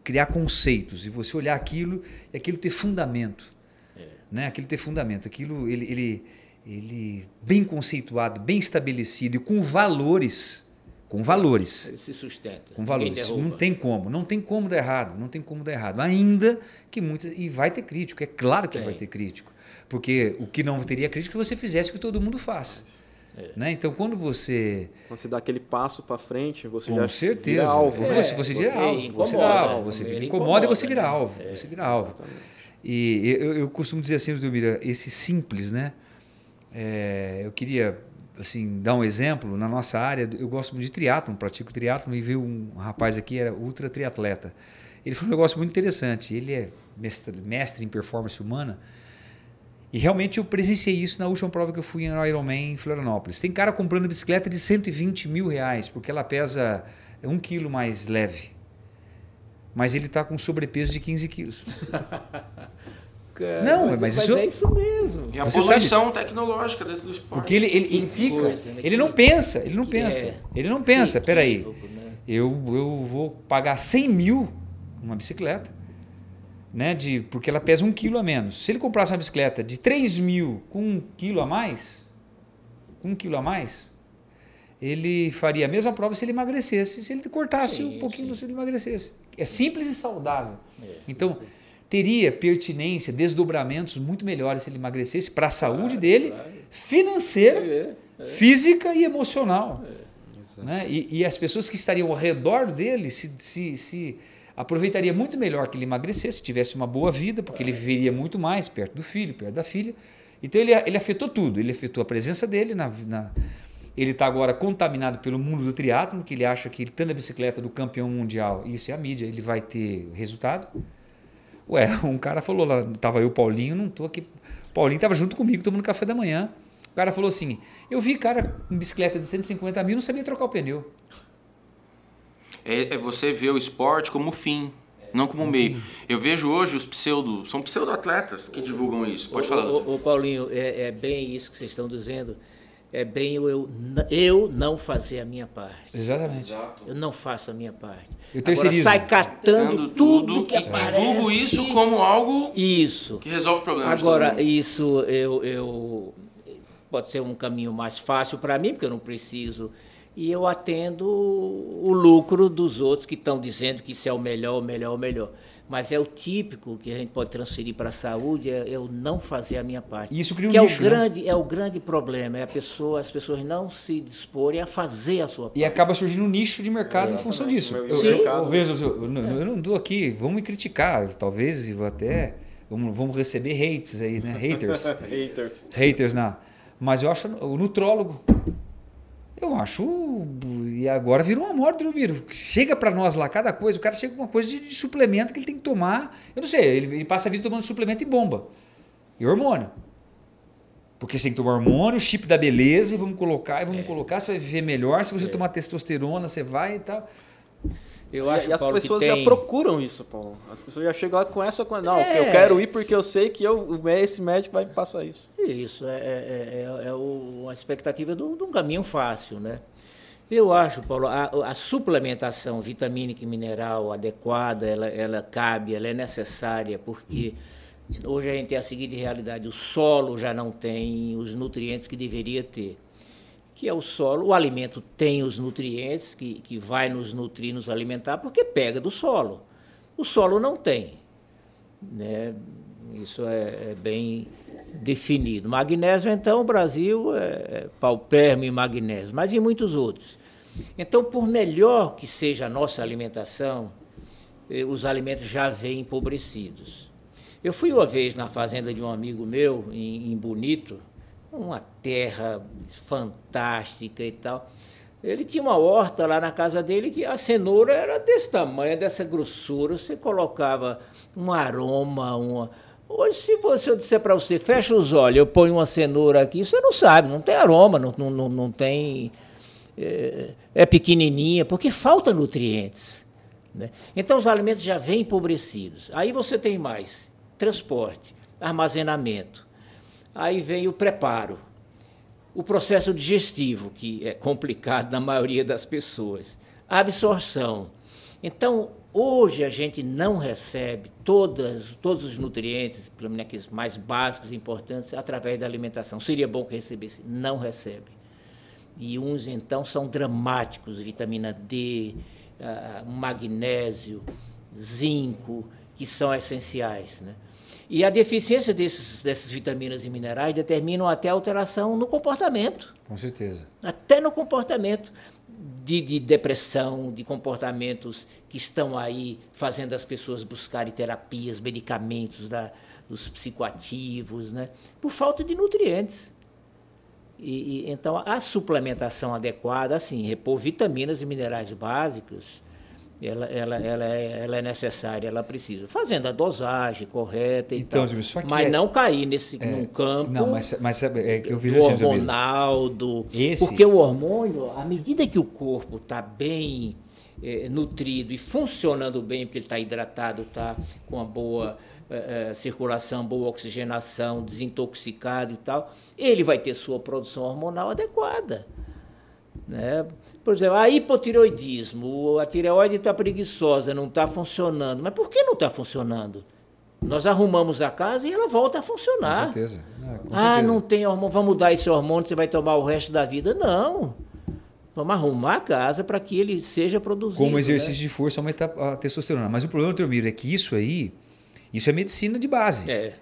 criar conceitos e você olhar aquilo e aquilo ter fundamento. É. Né? Aquilo ter fundamento. Aquilo, ele, ele ele bem conceituado, bem estabelecido e com valores, com valores. Ele se sustenta. Com valores. Não tem como, não tem como dar errado, não tem como dar errado. Ainda que muitas e vai ter crítico, é claro que tem. vai ter crítico, porque o que não teria crítico é que você fizesse o que todo mundo faz. É. Né? Então, quando você. Quando você dá aquele passo para frente, você Com já certeza. vira alvo. É, você, você, vira alvo. Incomoda, você vira alvo. Você incomoda, incomoda e você vira alvo. É, você vira alvo. Exatamente. E eu, eu costumo dizer assim, Delmira, esse simples, né? É, eu queria assim dar um exemplo na nossa área. Eu gosto muito de triatlo, pratico triatlo e veio um rapaz aqui era ultra triatleta. Ele foi um negócio muito interessante. Ele é mestre, mestre em performance humana. E realmente eu presenciei isso na última prova que eu fui em Ironman em Florianópolis. Tem cara comprando bicicleta de 120 mil reais, porque ela pesa um quilo mais leve. Mas ele está com sobrepeso de 15 quilos. cara. Não, mas, mas isso, é isso mesmo. E a poluição sabe, tecnológica dentro do esporte. Porque ele, ele, ele fica, coisa, né? ele não pensa, ele não pensa. É. Ele não pensa, que peraí, né? eu, eu vou pagar 100 mil numa bicicleta, né, de, porque ela pesa um quilo a menos. Se ele comprasse uma bicicleta de 3 mil com um quilo a mais, um quilo a mais, ele faria a mesma prova se ele emagrecesse, se ele cortasse sim, um pouquinho, sim. se ele emagrecesse. É simples e saudável. É, então, teria pertinência, desdobramentos muito melhores se ele emagrecesse para a saúde claro, dele, claro. financeira, é, é. física e emocional. É. Né? E, e, as pessoas que estariam ao redor dele se, se, se aproveitaria muito melhor que ele emagrecesse, tivesse uma boa vida, porque ele viveria muito mais perto do filho, perto da filha. Então ele, ele afetou tudo, ele afetou a presença dele na, na ele está agora contaminado pelo mundo do triatlo, que ele acha que ele estando na bicicleta do campeão mundial, isso é a mídia, ele vai ter resultado. Ué, um cara falou lá, tava eu, Paulinho, não tô aqui. Paulinho tava junto comigo tomando café da manhã. O cara falou assim: Eu vi cara com bicicleta de 150 mil, não sabia trocar o pneu. É, é você vê o esporte como fim, não como meio. Eu vejo hoje os pseudo, são pseudo-atletas que divulgam isso. Pode falar, doutor. Ô, Paulinho, é, é bem isso que vocês estão dizendo é bem eu, eu não fazer a minha parte. Exatamente. Eu não faço a minha parte. Eu Agora sai catando tudo que aparece. Divulgo isso como algo isso. que resolve problemas. Agora, isso eu, eu pode ser um caminho mais fácil para mim, porque eu não preciso. E eu atendo o lucro dos outros que estão dizendo que isso é o melhor, o melhor, o melhor mas é o típico que a gente pode transferir para a saúde é eu não fazer a minha parte. Isso cria um que nicho, é o grande né? é o grande problema é a pessoa as pessoas não se disporem a fazer a sua parte. E acaba surgindo um nicho de mercado é, em função disso. Eu, eu, eu, vejo, eu, eu não estou aqui, vamos me criticar, talvez vou até vamos, vamos receber hates aí, né? Haters. Haters. Haters na. Mas eu acho o nutrólogo Eu acho. E agora virou uma moda, Drumiro. Chega para nós lá cada coisa, o cara chega com uma coisa de, de, suplemento que ele tem que tomar. Eu não sei, ele, ele passa a vida tomando suplemento e bomba. E hormônio. Porque você tem que tomar hormônio, chip da beleza, e vamos colocar, e vamos é. colocar, você vai viver melhor. Se você é. tomar testosterona, você vai e tal. Eu acho, e, as Paulo, pessoas já procuram isso, Paulo. As pessoas já chegam lá com essa coisa. Não, é. eu quero ir porque eu sei que eu, esse médico vai me passar isso. Isso, é, é, é, é o, a expectativa de um caminho fácil, né? Eu acho, Paulo, a, a, suplementação vitamínica e mineral adequada, ela, ela cabe, ela é necessária, porque hoje a gente tem a seguinte realidade: o solo já não tem os nutrientes que deveria ter que é o solo. O alimento tem os nutrientes que, que vai nos nutrir, nos alimentar, porque pega do solo. O solo não tem. Né? Isso é, é bem definido. Magnésio, então, o Brasil é, é pauperme em magnésio, mas e muitos outros. Então, por melhor que seja a nossa alimentação, eh, os alimentos já vêm empobrecidos. Eu fui uma vez na fazenda de um amigo meu, em, em Bonito, uma terra fantástica e tal. Ele tinha uma horta lá na casa dele que a cenoura era desse tamanho, dessa grossura. Você colocava um aroma, uma. Hoje, se você, eu disser para você, fecha os olhos, eu ponho uma cenoura aqui, você não sabe, não tem aroma, não, não, não tem. É, é pequenininha, porque falta nutrientes. Né? Então, os alimentos já vêm empobrecidos. Aí você tem mais transporte, armazenamento Aí vem o preparo, o processo digestivo, que é complicado na maioria das pessoas, a absorção. Então, hoje a gente não recebe todas, todos os nutrientes, pelo menos aqueles mais básicos e importantes, através da alimentação. Seria bom que recebesse, não recebe. E uns, então, são dramáticos, vitamina D, uh, magnésio, zinco, que são essenciais. Né? E a deficiência desses, dessas vitaminas e minerais determinam até alteração no comportamento. Com certeza. Até no comportamento de, de, depressão, de comportamentos que estão aí fazendo as pessoas buscarem terapias, medicamentos da, dos psicoativos, né? por falta de nutrientes. E, e, então, a suplementação adequada, assim, repor vitaminas e minerais básicos, ela, ela, ela, é, ela é necessária, ela precisa. Fazendo a dosagem correta e então, tal. mas é, não cair nesse, é, num campo não, mas, mas é que eu vejo do assim, hormonal, do, Esse... porque o hormônio, à medida que o corpo está bem é, nutrido e funcionando bem, porque ele está hidratado, está com uma boa é, é, circulação, boa oxigenação, desintoxicado e tal, ele vai ter sua produção hormonal adequada. Né? Por exemplo, a hipotireoidismo, a tireoide está preguiçosa, não está funcionando. Mas por que não está funcionando? Nós arrumamos a casa e ela volta a funcionar. Com certeza. É, com ah, certeza. não tem hormônio, vamos mudar esse hormônio, você vai tomar o resto da vida. Não. Vamos arrumar a casa para que ele seja produzido. Como exercício né? de força aumenta a testosterona. Mas o problema, Teomiro, é que isso aí, isso é medicina de base. É.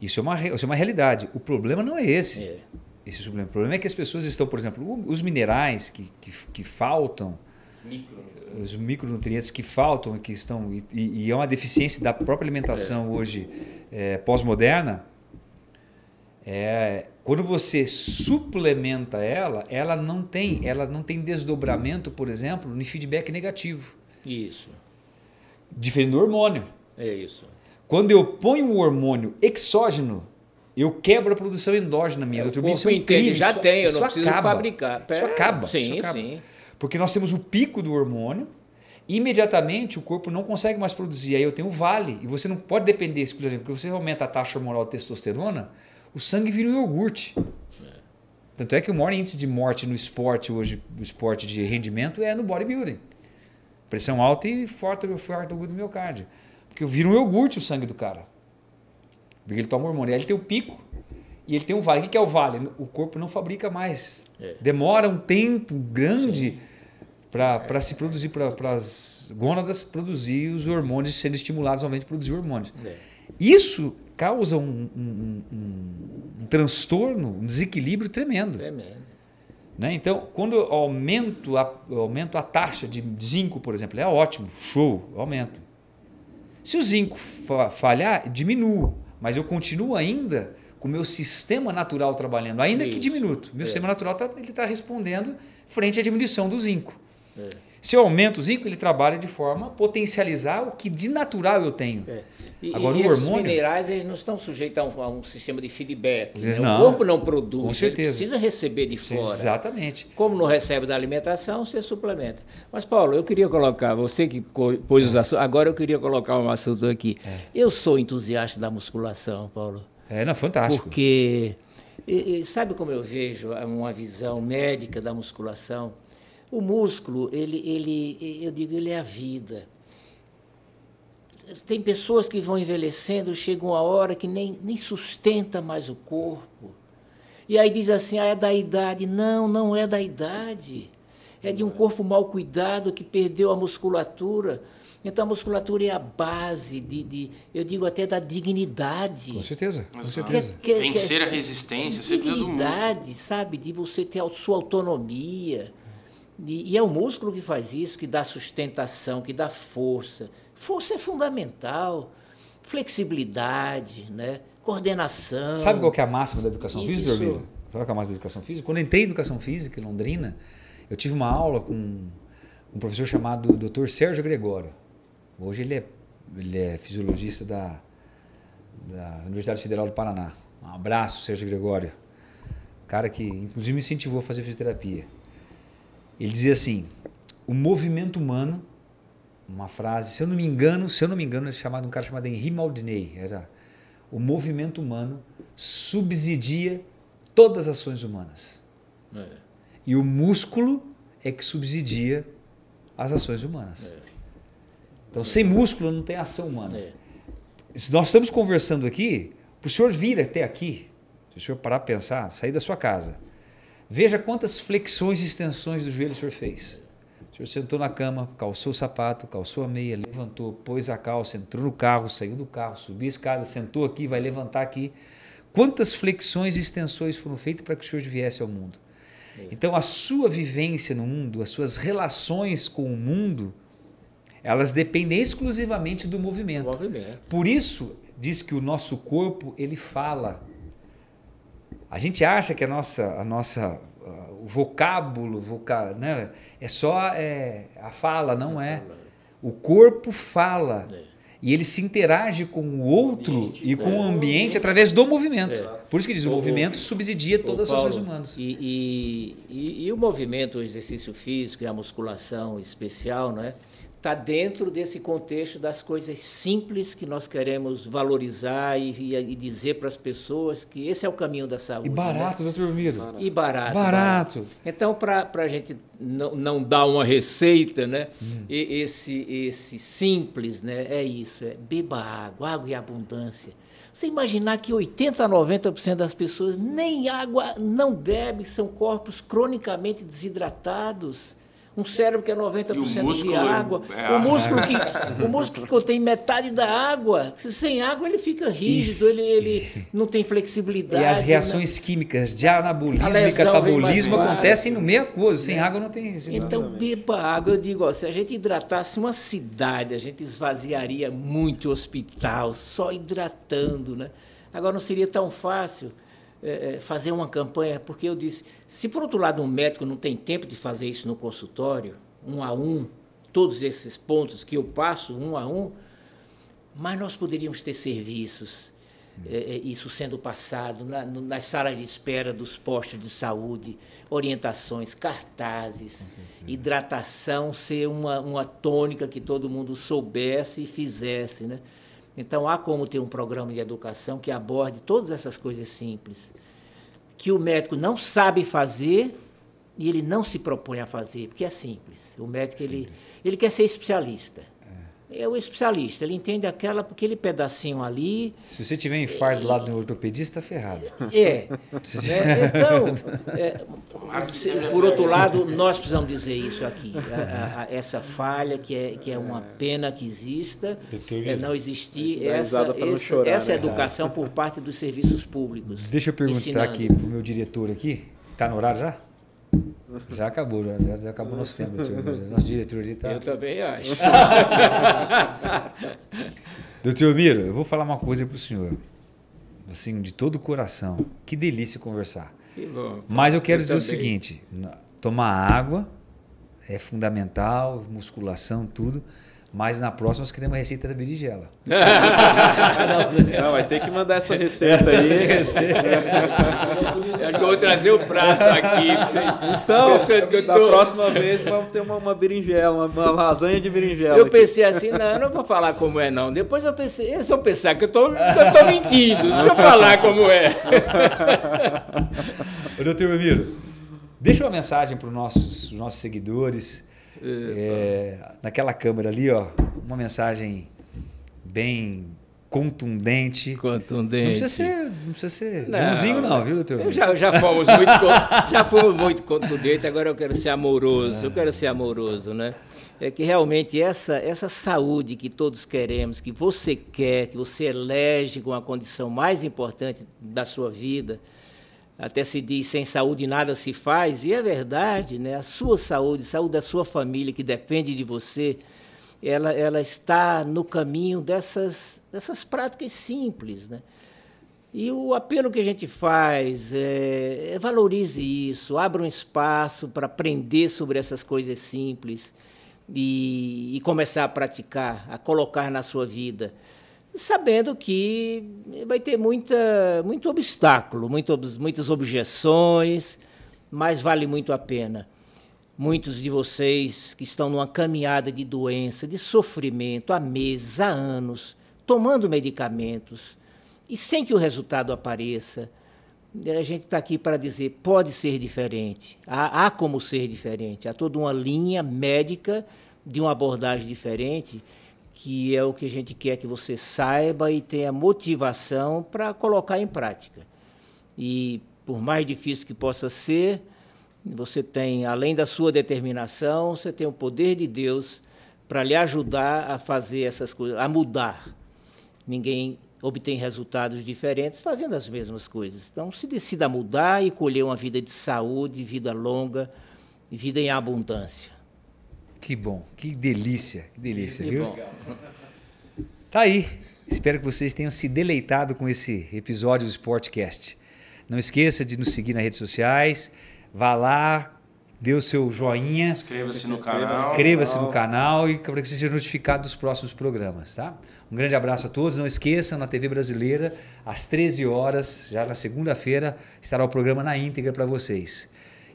Isso é uma, isso é uma realidade. O problema não é esse. É esse suplemento. O problema é que as pessoas estão, por exemplo, os minerais que, que, que faltam, os micronutrientes que faltam que estão e, e, é uma deficiência da própria alimentação é. hoje é, pós-moderna. É, quando você suplementa ela, ela não tem, ela não tem desdobramento, por exemplo, no feedback negativo. Isso. Diferente do hormônio. É isso. Quando eu ponho um hormônio exógeno eu quebro a produção endógena minha. É, o isso é inteiro já isso, tem, eu não preciso acaba. fabricar. Isso acaba. Sim, isso acaba. sim. Porque nós temos o pico do hormônio, imediatamente o corpo não consegue mais produzir. Aí eu tenho o vale, e você não pode depender exclusivamente, porque você aumenta a taxa hormonal de testosterona, o sangue vira um iogurte. É. Tanto é que o maior índice de morte no esporte hoje, no esporte de rendimento, é no bodybuilding. Pressão alta e forte, forte do miocárdio. Porque vira um iogurte o sangue do cara. Porque ele toma hormônio. Aí ele tem o pico e ele tem o vale. O que é o vale? O corpo não fabrica mais. É. Demora um tempo grande para se produzir, para as gônadas produzir os hormônios, sendo estimulados novamente a produzir hormônios. É. Isso causa um, um, um, um, transtorno, um desequilíbrio tremendo. Tremendo. Né? Então, quando eu aumento a, eu aumento a taxa de zinco, por exemplo, é ótimo, show, aumento. Se o zinco falhar, diminuo mas eu continuo ainda com o meu sistema natural trabalhando, ainda que Isso. diminuto. Meu É. sistema natural tá, ele está respondendo frente à diminuição do zinco. É. Se eu aumento o zinco, ele trabalha de forma a potencializar o que de natural eu tenho. É. E, Agora, e o esses hormônio- minerais eles não estão sujeitos a um, a um sistema de feedback. né? Não. O corpo não produz, Com ele certeza. precisa receber de fora. Exatamente. Como não recebe da alimentação, você suplementa. Mas, Paulo, eu queria colocar, você que pôs os assuntos, agora eu queria colocar um assunto aqui. Eu sou entusiasta da musculação, Paulo, É, não, fantástico. porque e- e sabe como eu vejo uma visão médica da musculação? O músculo, ele, ele, eu digo, ele é a vida. Tem pessoas que vão envelhecendo, chega uma hora que nem, nem sustenta mais o corpo. E aí diz assim, ah, é da idade. Não, não é da idade. É de um corpo mal cuidado que perdeu a musculatura. Então a musculatura é a base de, de eu digo até da dignidade. Com certeza, com certeza. Que- que- Vencer que- a resistência, você precisa do músculo. dignidade, sabe? De você ter a sua autonomia. E, e é o músculo que faz isso, que dá sustentação, que dá força. Força é fundamental. Flexibilidade, né? coordenação. Sabe qual que é a máxima da educação Isso. física, Dormir? Sabe qual é a máxima da educação física? Quando eu entrei em educação física em Londrina, eu tive uma aula com um professor chamado Dr. Sérgio Gregório. Hoje ele é, ele é fisiologista da, da Universidade Federal do Paraná. Um abraço, Sérgio Gregório. Cara que, inclusive, me incentivou a fazer fisioterapia. Ele dizia assim: o movimento humano, uma frase, se eu não me engano, se eu não me engano, é chamado um cara chamado Henri Maldinei. Era o movimento humano subsidia todas as ações humanas. É. E o músculo é que subsidia as ações humanas. Então, sem músculo não tem ação humana. É. Se nós estamos conversando aqui, para o senhor vir até aqui, se o senhor parar para pensar, sair da sua casa, veja quantas flexões e extensões do joelho o senhor fez. O senhor sentou na cama, calçou o sapato, calçou a meia, levantou, pôs a calça, entrou no carro, saiu do carro, subiu a escada, sentou aqui, vai levantar aqui. Quantas flexões e extensões foram feitas para que o senhor viesse ao mundo? Então, a sua vivência no mundo, as suas relações com o mundo, elas dependem exclusivamente do movimento. Movimento. Por isso, diz que o nosso corpo, ele fala. A gente acha que a nossa, a nossa ah, o vocábulo, voca, né, é só é, a fala, não é. O corpo fala. E ele se interage com o outro e com o ambiente através do movimento. Por isso que diz, o O- movimento subsidia todas as ações humanas. E, e, e- e o movimento, o exercício físico e a musculação especial, não é? Está dentro desse contexto das coisas simples que nós queremos valorizar e, e- e dizer para as pessoas que esse é o caminho da saúde. E barato, doutor Miro. Né? E barato. Barato. Então, para a gente não, não dar uma receita, né? Hum. E- esse, esse simples, né? É isso, é beba água, água em abundância. Você imaginar que 80 a 90% das pessoas nem água não bebem, são corpos cronicamente desidratados. Um cérebro que é 90% E o de é- água. é o, músculo que, o músculo que contém metade da água. Se sem água ele fica rígido, Isso. ele, ele não tem flexibilidade. E as né? reações químicas de anabolismo e vem catabolismo acontecem no meio aquoso. Sem água não tem. Então, beba água. Eu digo, ó, se a gente hidratasse uma cidade, a gente esvaziaria muito o hospital, só hidratando, né? Agora, não seria tão fácil eh, eh, fazer uma campanha, porque eu disse, se por outro lado um médico não tem tempo de fazer isso no consultório, um a um, todos esses pontos que eu passo, um a um, mas nós poderíamos ter serviços, eh, eh, isso sendo passado na, nas salas de espera dos postos de saúde, orientações, cartazes, hidratação ser uma, uma tônica que todo mundo soubesse e fizesse. Né? Então, há como ter um programa de educação que aborde todas essas coisas simples, que o médico não sabe fazer e ele não se propõe a fazer, porque é simples. O médico ele, ele quer ser especialista. É o especialista, ele entende aquela, aquele pedacinho ali. Se você tiver infarto do lado do ortopedista, está ferrado. É. né? Então, é, se- por outro lado, nós precisamos dizer isso aqui. a- a- a- essa falha, que é, que é uma pena que exista, é não existir essa, esse- chorar, essa né? educação por parte dos serviços públicos. Deixa eu perguntar Ensinando. aqui pro meu diretor aqui. Tá no horário já? Já acabou, já, já- acabou nosso tempo. Nosso diretor ali tá. Eu também acho. Doutor Miro, eu vou falar uma coisa pro senhor. assim, de todo o coração. Que delícia conversar. Que bom. Mas eu quero Eu dizer o também. seguinte: na- tomar água é fundamental, musculação, tudo. Mas na próxima nós queremos a receita da berinjela. Não, vai ter que mandar essa receita aí. Acho que eu vou trazer o prato aqui pra vocês. Então, Pensando que eu da tô- próxima vez vamos ter uma, uma berinjela, uma, uma lasanha de berinjela. Eu aqui. pensei assim, não, eu não vou falar como é, não. Depois eu pensei, eles vão pensar que eu tô, que eu tô mentindo. Deixa eu falar como é. Ô, doutor Ramiro, deixa uma mensagem para os nossos, os nossos seguidores. É, naquela câmera ali, ó, uma mensagem bem contundente. Não Contundente. precisa ser, não precisa ser Não, bonzinho não, viu, doutor? Já, já fomos muito já fomos muito contundentes, agora eu quero ser amoroso, eu quero ser amoroso, né? É que realmente essa, essa saúde que todos queremos, que você quer, que você elege com a condição mais importante da sua vida, até se diz sem saúde nada se faz, e é verdade, né? A sua saúde, a saúde da sua família, que depende de você, ela, ela está no caminho dessas, dessas práticas simples, né? E o apelo que a gente faz é, é valorize isso, abra um espaço para aprender sobre essas coisas simples e, e começar a praticar, a colocar na sua vida, sabendo que vai ter muita, muito obstáculo, muito, muitas objeções, mas vale muito a pena. Muitos de vocês que estão numa caminhada de doença, de sofrimento há meses, há anos, tomando medicamentos e sem que o resultado apareça, a gente está aqui para dizer pode ser diferente, há, há como ser diferente, há toda uma linha médica de uma abordagem diferente que é o que a gente quer que você saiba e tenha motivação para colocar em prática. E por mais difícil que possa ser, você tem, além da sua determinação, você tem o poder de Deus para lhe ajudar a fazer essas coisas, a mudar. Ninguém obtém resultados diferentes fazendo as mesmas coisas. Então, se decida mudar e colher uma vida de saúde, vida longa, vida em abundância. Que bom, que delícia, que delícia, Que viu? bom. Tá aí. Espero que vocês tenham se deleitado com esse episódio do Sportcast. Não esqueça de nos seguir nas redes sociais. Vá lá, dê o seu joinha, Inscreva-se no inscreva-se. canal. inscreva-se no canal e para que você seja notificado dos próximos programas, tá? Um grande abraço a todos. Não esqueçam, na TV Brasileira, às 13 horas, já na segunda-feira, estará o programa na íntegra para vocês.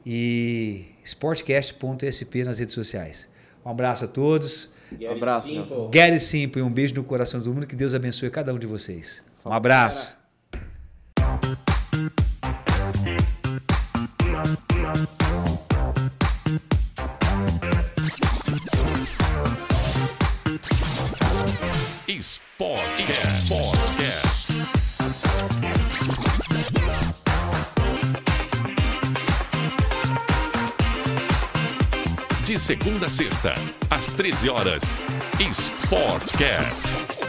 E sportcast.sp nas redes sociais. Um abraço a todos. Um abraço, meu. Get simple e um beijo no coração de todo mundo. Que Deus abençoe cada um de vocês. Um abraço. Sportcast. Sportcast. Segunda a sexta, às 13 horas. Sportcast.